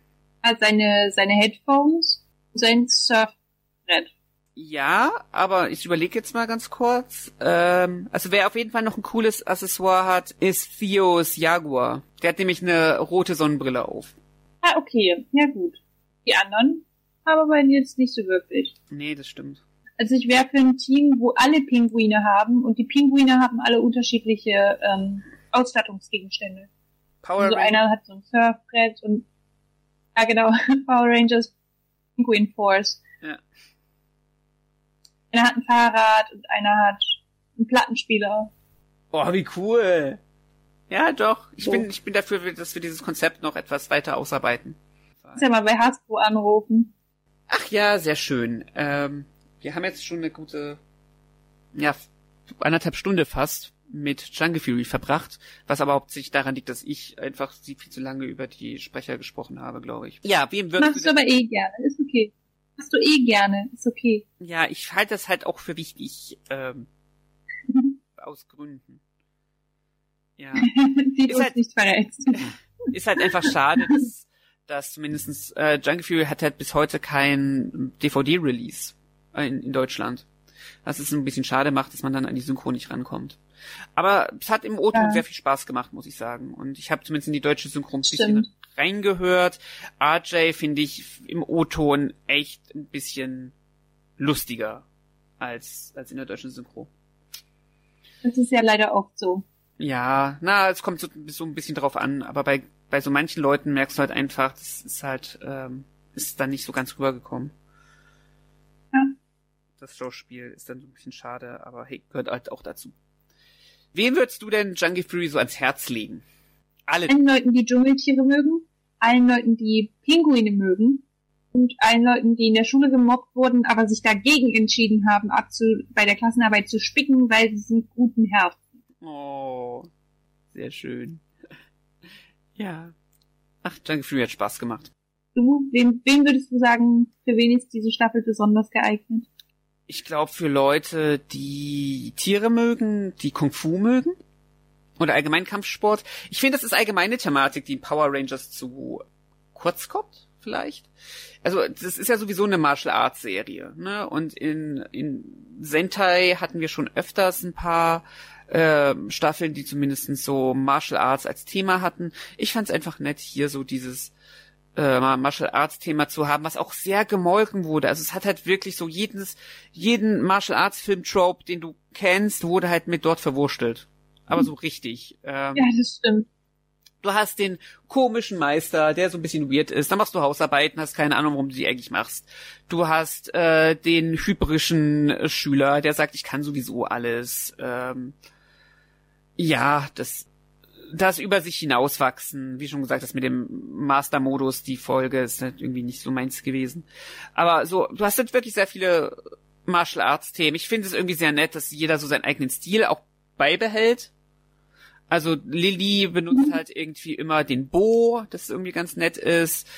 Hat seine, seine Headphones und sein Surfbrett. Ja, aber ich überlege jetzt mal ganz kurz. Ähm, also wer auf jeden Fall noch ein cooles Accessoire hat, ist Theos Jaguar. Der hat nämlich eine rote Sonnenbrille auf. Ah, okay. Ja, gut. Die anderen haben aber jetzt nicht so wirklich. Nee, das stimmt. Also ich wäre für ein Team, wo alle Pinguine haben und die Pinguine haben alle unterschiedliche ähm, Ausstattungsgegenstände. Power also einer hat so ein Surfbrett und ja genau, *laughs* Power Rangers Pinguin Force. Ja. Einer hat ein Fahrrad und einer hat einen Plattenspieler. Oh, wie cool. Ja, doch. Ich so. bin, ich bin dafür, dass wir dieses Konzept noch etwas weiter ausarbeiten. Kannst ja mal bei Hasbro anrufen. Ach ja, sehr schön. Ähm, wir haben jetzt schon eine gute, ja, anderthalb Stunde fast mit Jungle Fury verbracht, was aber hauptsächlich daran liegt, dass ich einfach sie viel zu lange über die Sprecher gesprochen habe, glaube ich. Ja, wem würdest Machst du, aber eh gerne, ist okay. Machst du eh gerne, ist okay. Ja, ich halte das halt auch für wichtig, ähm, *laughs* aus Gründen. Ja. *laughs* Die ist halt, nicht verrätst. *laughs* Ist halt einfach schade, dass dass zumindestens äh, Jungle Fury hat halt bis heute kein DVD-Release in, in Deutschland. Was es ein bisschen schade macht, dass man dann an die Synchro nicht rankommt. Aber es hat im O-Ton ja. sehr viel Spaß gemacht, muss ich sagen. Und ich habe zumindest in die deutsche Synchro ein bisschen reingehört. RJ finde ich im O-Ton echt ein bisschen lustiger als, als in der deutschen Synchro. Das ist ja leider oft so. Ja, na, es kommt so, so ein bisschen drauf an, aber bei bei so manchen Leuten merkst du halt einfach, das ist halt, ähm, ist dann nicht so ganz rübergekommen. Ja. Das Schauspiel ist dann so ein bisschen schade, aber hey, gehört halt auch dazu. Wen würdest du denn Jungle Fury so ans Herz legen? Alle. Allen Leuten, die Dschungeltiere mögen, allen Leuten, die Pinguine mögen und allen Leuten, die in der Schule gemobbt wurden, aber sich dagegen entschieden haben, abzu bei der Klassenarbeit zu spicken, weil sie sind guten Herzen. Oh, sehr schön. Ja. Ach, Fury hat Spaß gemacht. Du, wen, wen würdest du sagen, für wen ist diese Staffel besonders geeignet? Ich glaube für Leute, die Tiere mögen, die Kung Fu mögen oder allgemein Kampfsport. Ich finde, das ist allgemeine Thematik, die in Power Rangers zu kurz kommt, vielleicht. Also das ist ja sowieso eine Martial Arts Serie, ne? Und in in Sentai hatten wir schon öfters ein paar äh, Staffeln, die zumindest so Martial Arts als Thema hatten. Ich fand es einfach nett, hier so dieses äh, Martial Arts Thema zu haben, was auch sehr gemolken wurde. Also es hat halt wirklich so jedes, jeden Martial Arts Film Trope, den du kennst, wurde halt mit dort verwurstelt. Aber so richtig. Ähm, ja, das stimmt. Du hast den komischen Meister, der so ein bisschen weird ist. Dann machst du Hausarbeiten, hast keine Ahnung, warum du die eigentlich machst. Du hast äh, den hybrischen Schüler, der sagt, ich kann sowieso alles. Ähm, ja, das, das über sich hinauswachsen, wie schon gesagt, das mit dem Master-Modus, die Folge ist halt irgendwie nicht so meins gewesen. Aber so, du hast halt wirklich sehr viele Martial Arts Themen. Ich finde es irgendwie sehr nett, dass jeder so seinen eigenen Stil auch beibehält. Also Lilly benutzt halt irgendwie immer den Bo, das irgendwie ganz nett ist.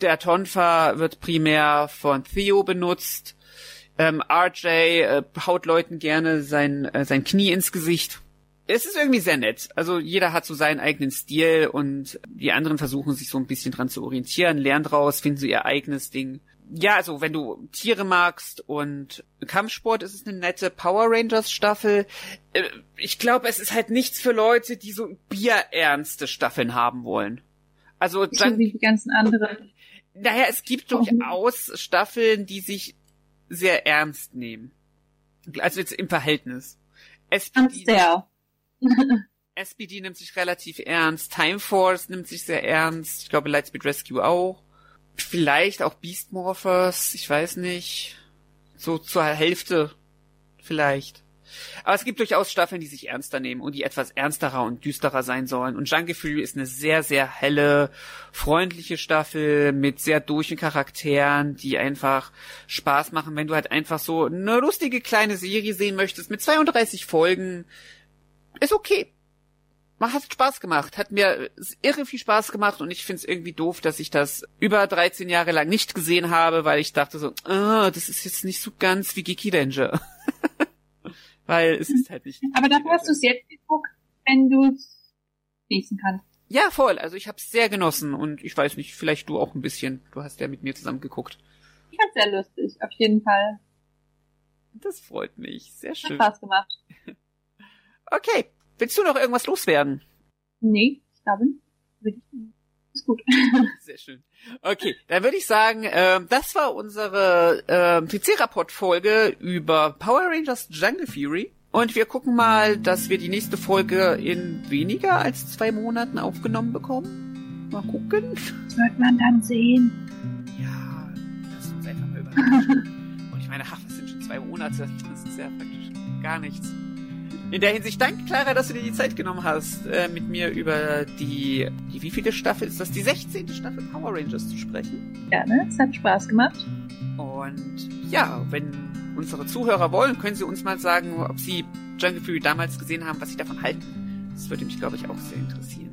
Der Tonfa wird primär von Theo benutzt. Ähm, RJ äh, haut Leuten gerne sein, äh, sein Knie ins Gesicht es ist irgendwie sehr nett. Also jeder hat so seinen eigenen Stil und die anderen versuchen sich so ein bisschen dran zu orientieren, lernen draus, finden so ihr eigenes Ding. Ja, also wenn du Tiere magst und Kampfsport ist es eine nette Power Rangers Staffel. Äh, ich glaube, es ist halt nichts für Leute, die so bierernste Staffeln haben wollen. Also dann, wie die ganzen anderen. Naja, es gibt durchaus Staffeln, die sich sehr ernst nehmen. Also jetzt im Verhältnis. Es sehr. SPD nimmt sich relativ ernst, Time Force nimmt sich sehr ernst, ich glaube Lightspeed Rescue auch. Vielleicht auch Beast Morphers, ich weiß nicht. So zur Hälfte vielleicht. Aber es gibt durchaus Staffeln, die sich ernster nehmen und die etwas ernsterer und düsterer sein sollen. Und Jungle Fury ist eine sehr, sehr helle, freundliche Staffel mit sehr durchen Charakteren, die einfach Spaß machen, wenn du halt einfach so eine lustige kleine Serie sehen möchtest mit 32 Folgen. Ist okay. Man hat Spaß gemacht, hat mir irre viel Spaß gemacht und ich finde es irgendwie doof, dass ich das über 13 Jahre lang nicht gesehen habe, weil ich dachte so, ah, das ist jetzt nicht so ganz wie Geeky Danger. *laughs* weil es ist halt nicht. Aber dafür hast du es jetzt geguckt, wenn du es lesen kannst. Ja, voll. Also ich habe es sehr genossen und ich weiß nicht, vielleicht du auch ein bisschen. Du hast ja mit mir zusammen geguckt. Ich fand's sehr lustig, auf jeden Fall. Das freut mich. Sehr schön. Hat Spaß gemacht. Okay. Willst du noch irgendwas loswerden? Nee, ich glaube nicht. Ist gut. *laughs* Sehr schön. Okay, dann würde ich sagen, äh, das war unsere äh, PC-Rapport-Folge über Power Rangers Jungle Fury. Und wir gucken mal, dass wir die nächste Folge in weniger als zwei Monaten aufgenommen bekommen. Mal gucken. Das wird man dann sehen. Ja, lass uns einfach mal überraschen. *laughs* Und ich meine, ach, das sind schon zwei Monate. Das ist ja praktisch gar nichts. In der Hinsicht danke, Clara, dass du dir die Zeit genommen hast, äh, mit mir über die, die wievielte Staffel ist das? Die 16. Staffel Power Rangers zu sprechen. Gerne, es hat Spaß gemacht. Und ja, wenn unsere Zuhörer wollen, können sie uns mal sagen, ob sie Jungle Fury damals gesehen haben, was sie davon halten. Das würde mich, glaube ich, auch sehr interessieren.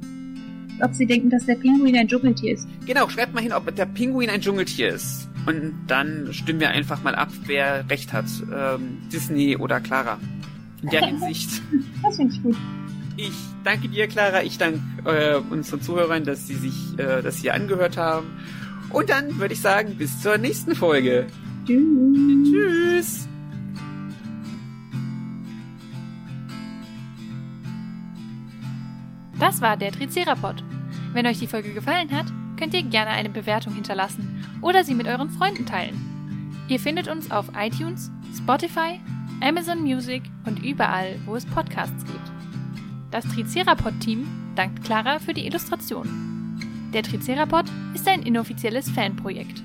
Ob sie denken, dass der Pinguin ein Dschungeltier ist. Genau, schreibt mal hin, ob der Pinguin ein Dschungeltier ist. Und dann stimmen wir einfach mal ab, wer recht hat. Ähm, Disney oder Clara in der Hinsicht. *laughs* Das finde ich gut. Ich danke dir, Clara. Ich danke äh, unseren Zuhörern, dass sie sich äh, das hier angehört haben. Und dann würde ich sagen, bis zur nächsten Folge. Tschüss. Tschüss. Das war der Tricerapod. Wenn euch die Folge gefallen hat, könnt ihr gerne eine Bewertung hinterlassen oder sie mit euren Freunden teilen. Ihr findet uns auf iTunes, Spotify, Amazon Music und überall, wo es Podcasts gibt. Das Tricerapod-Team dankt Clara für die Illustration. Der Tricerapod ist ein inoffizielles Fanprojekt.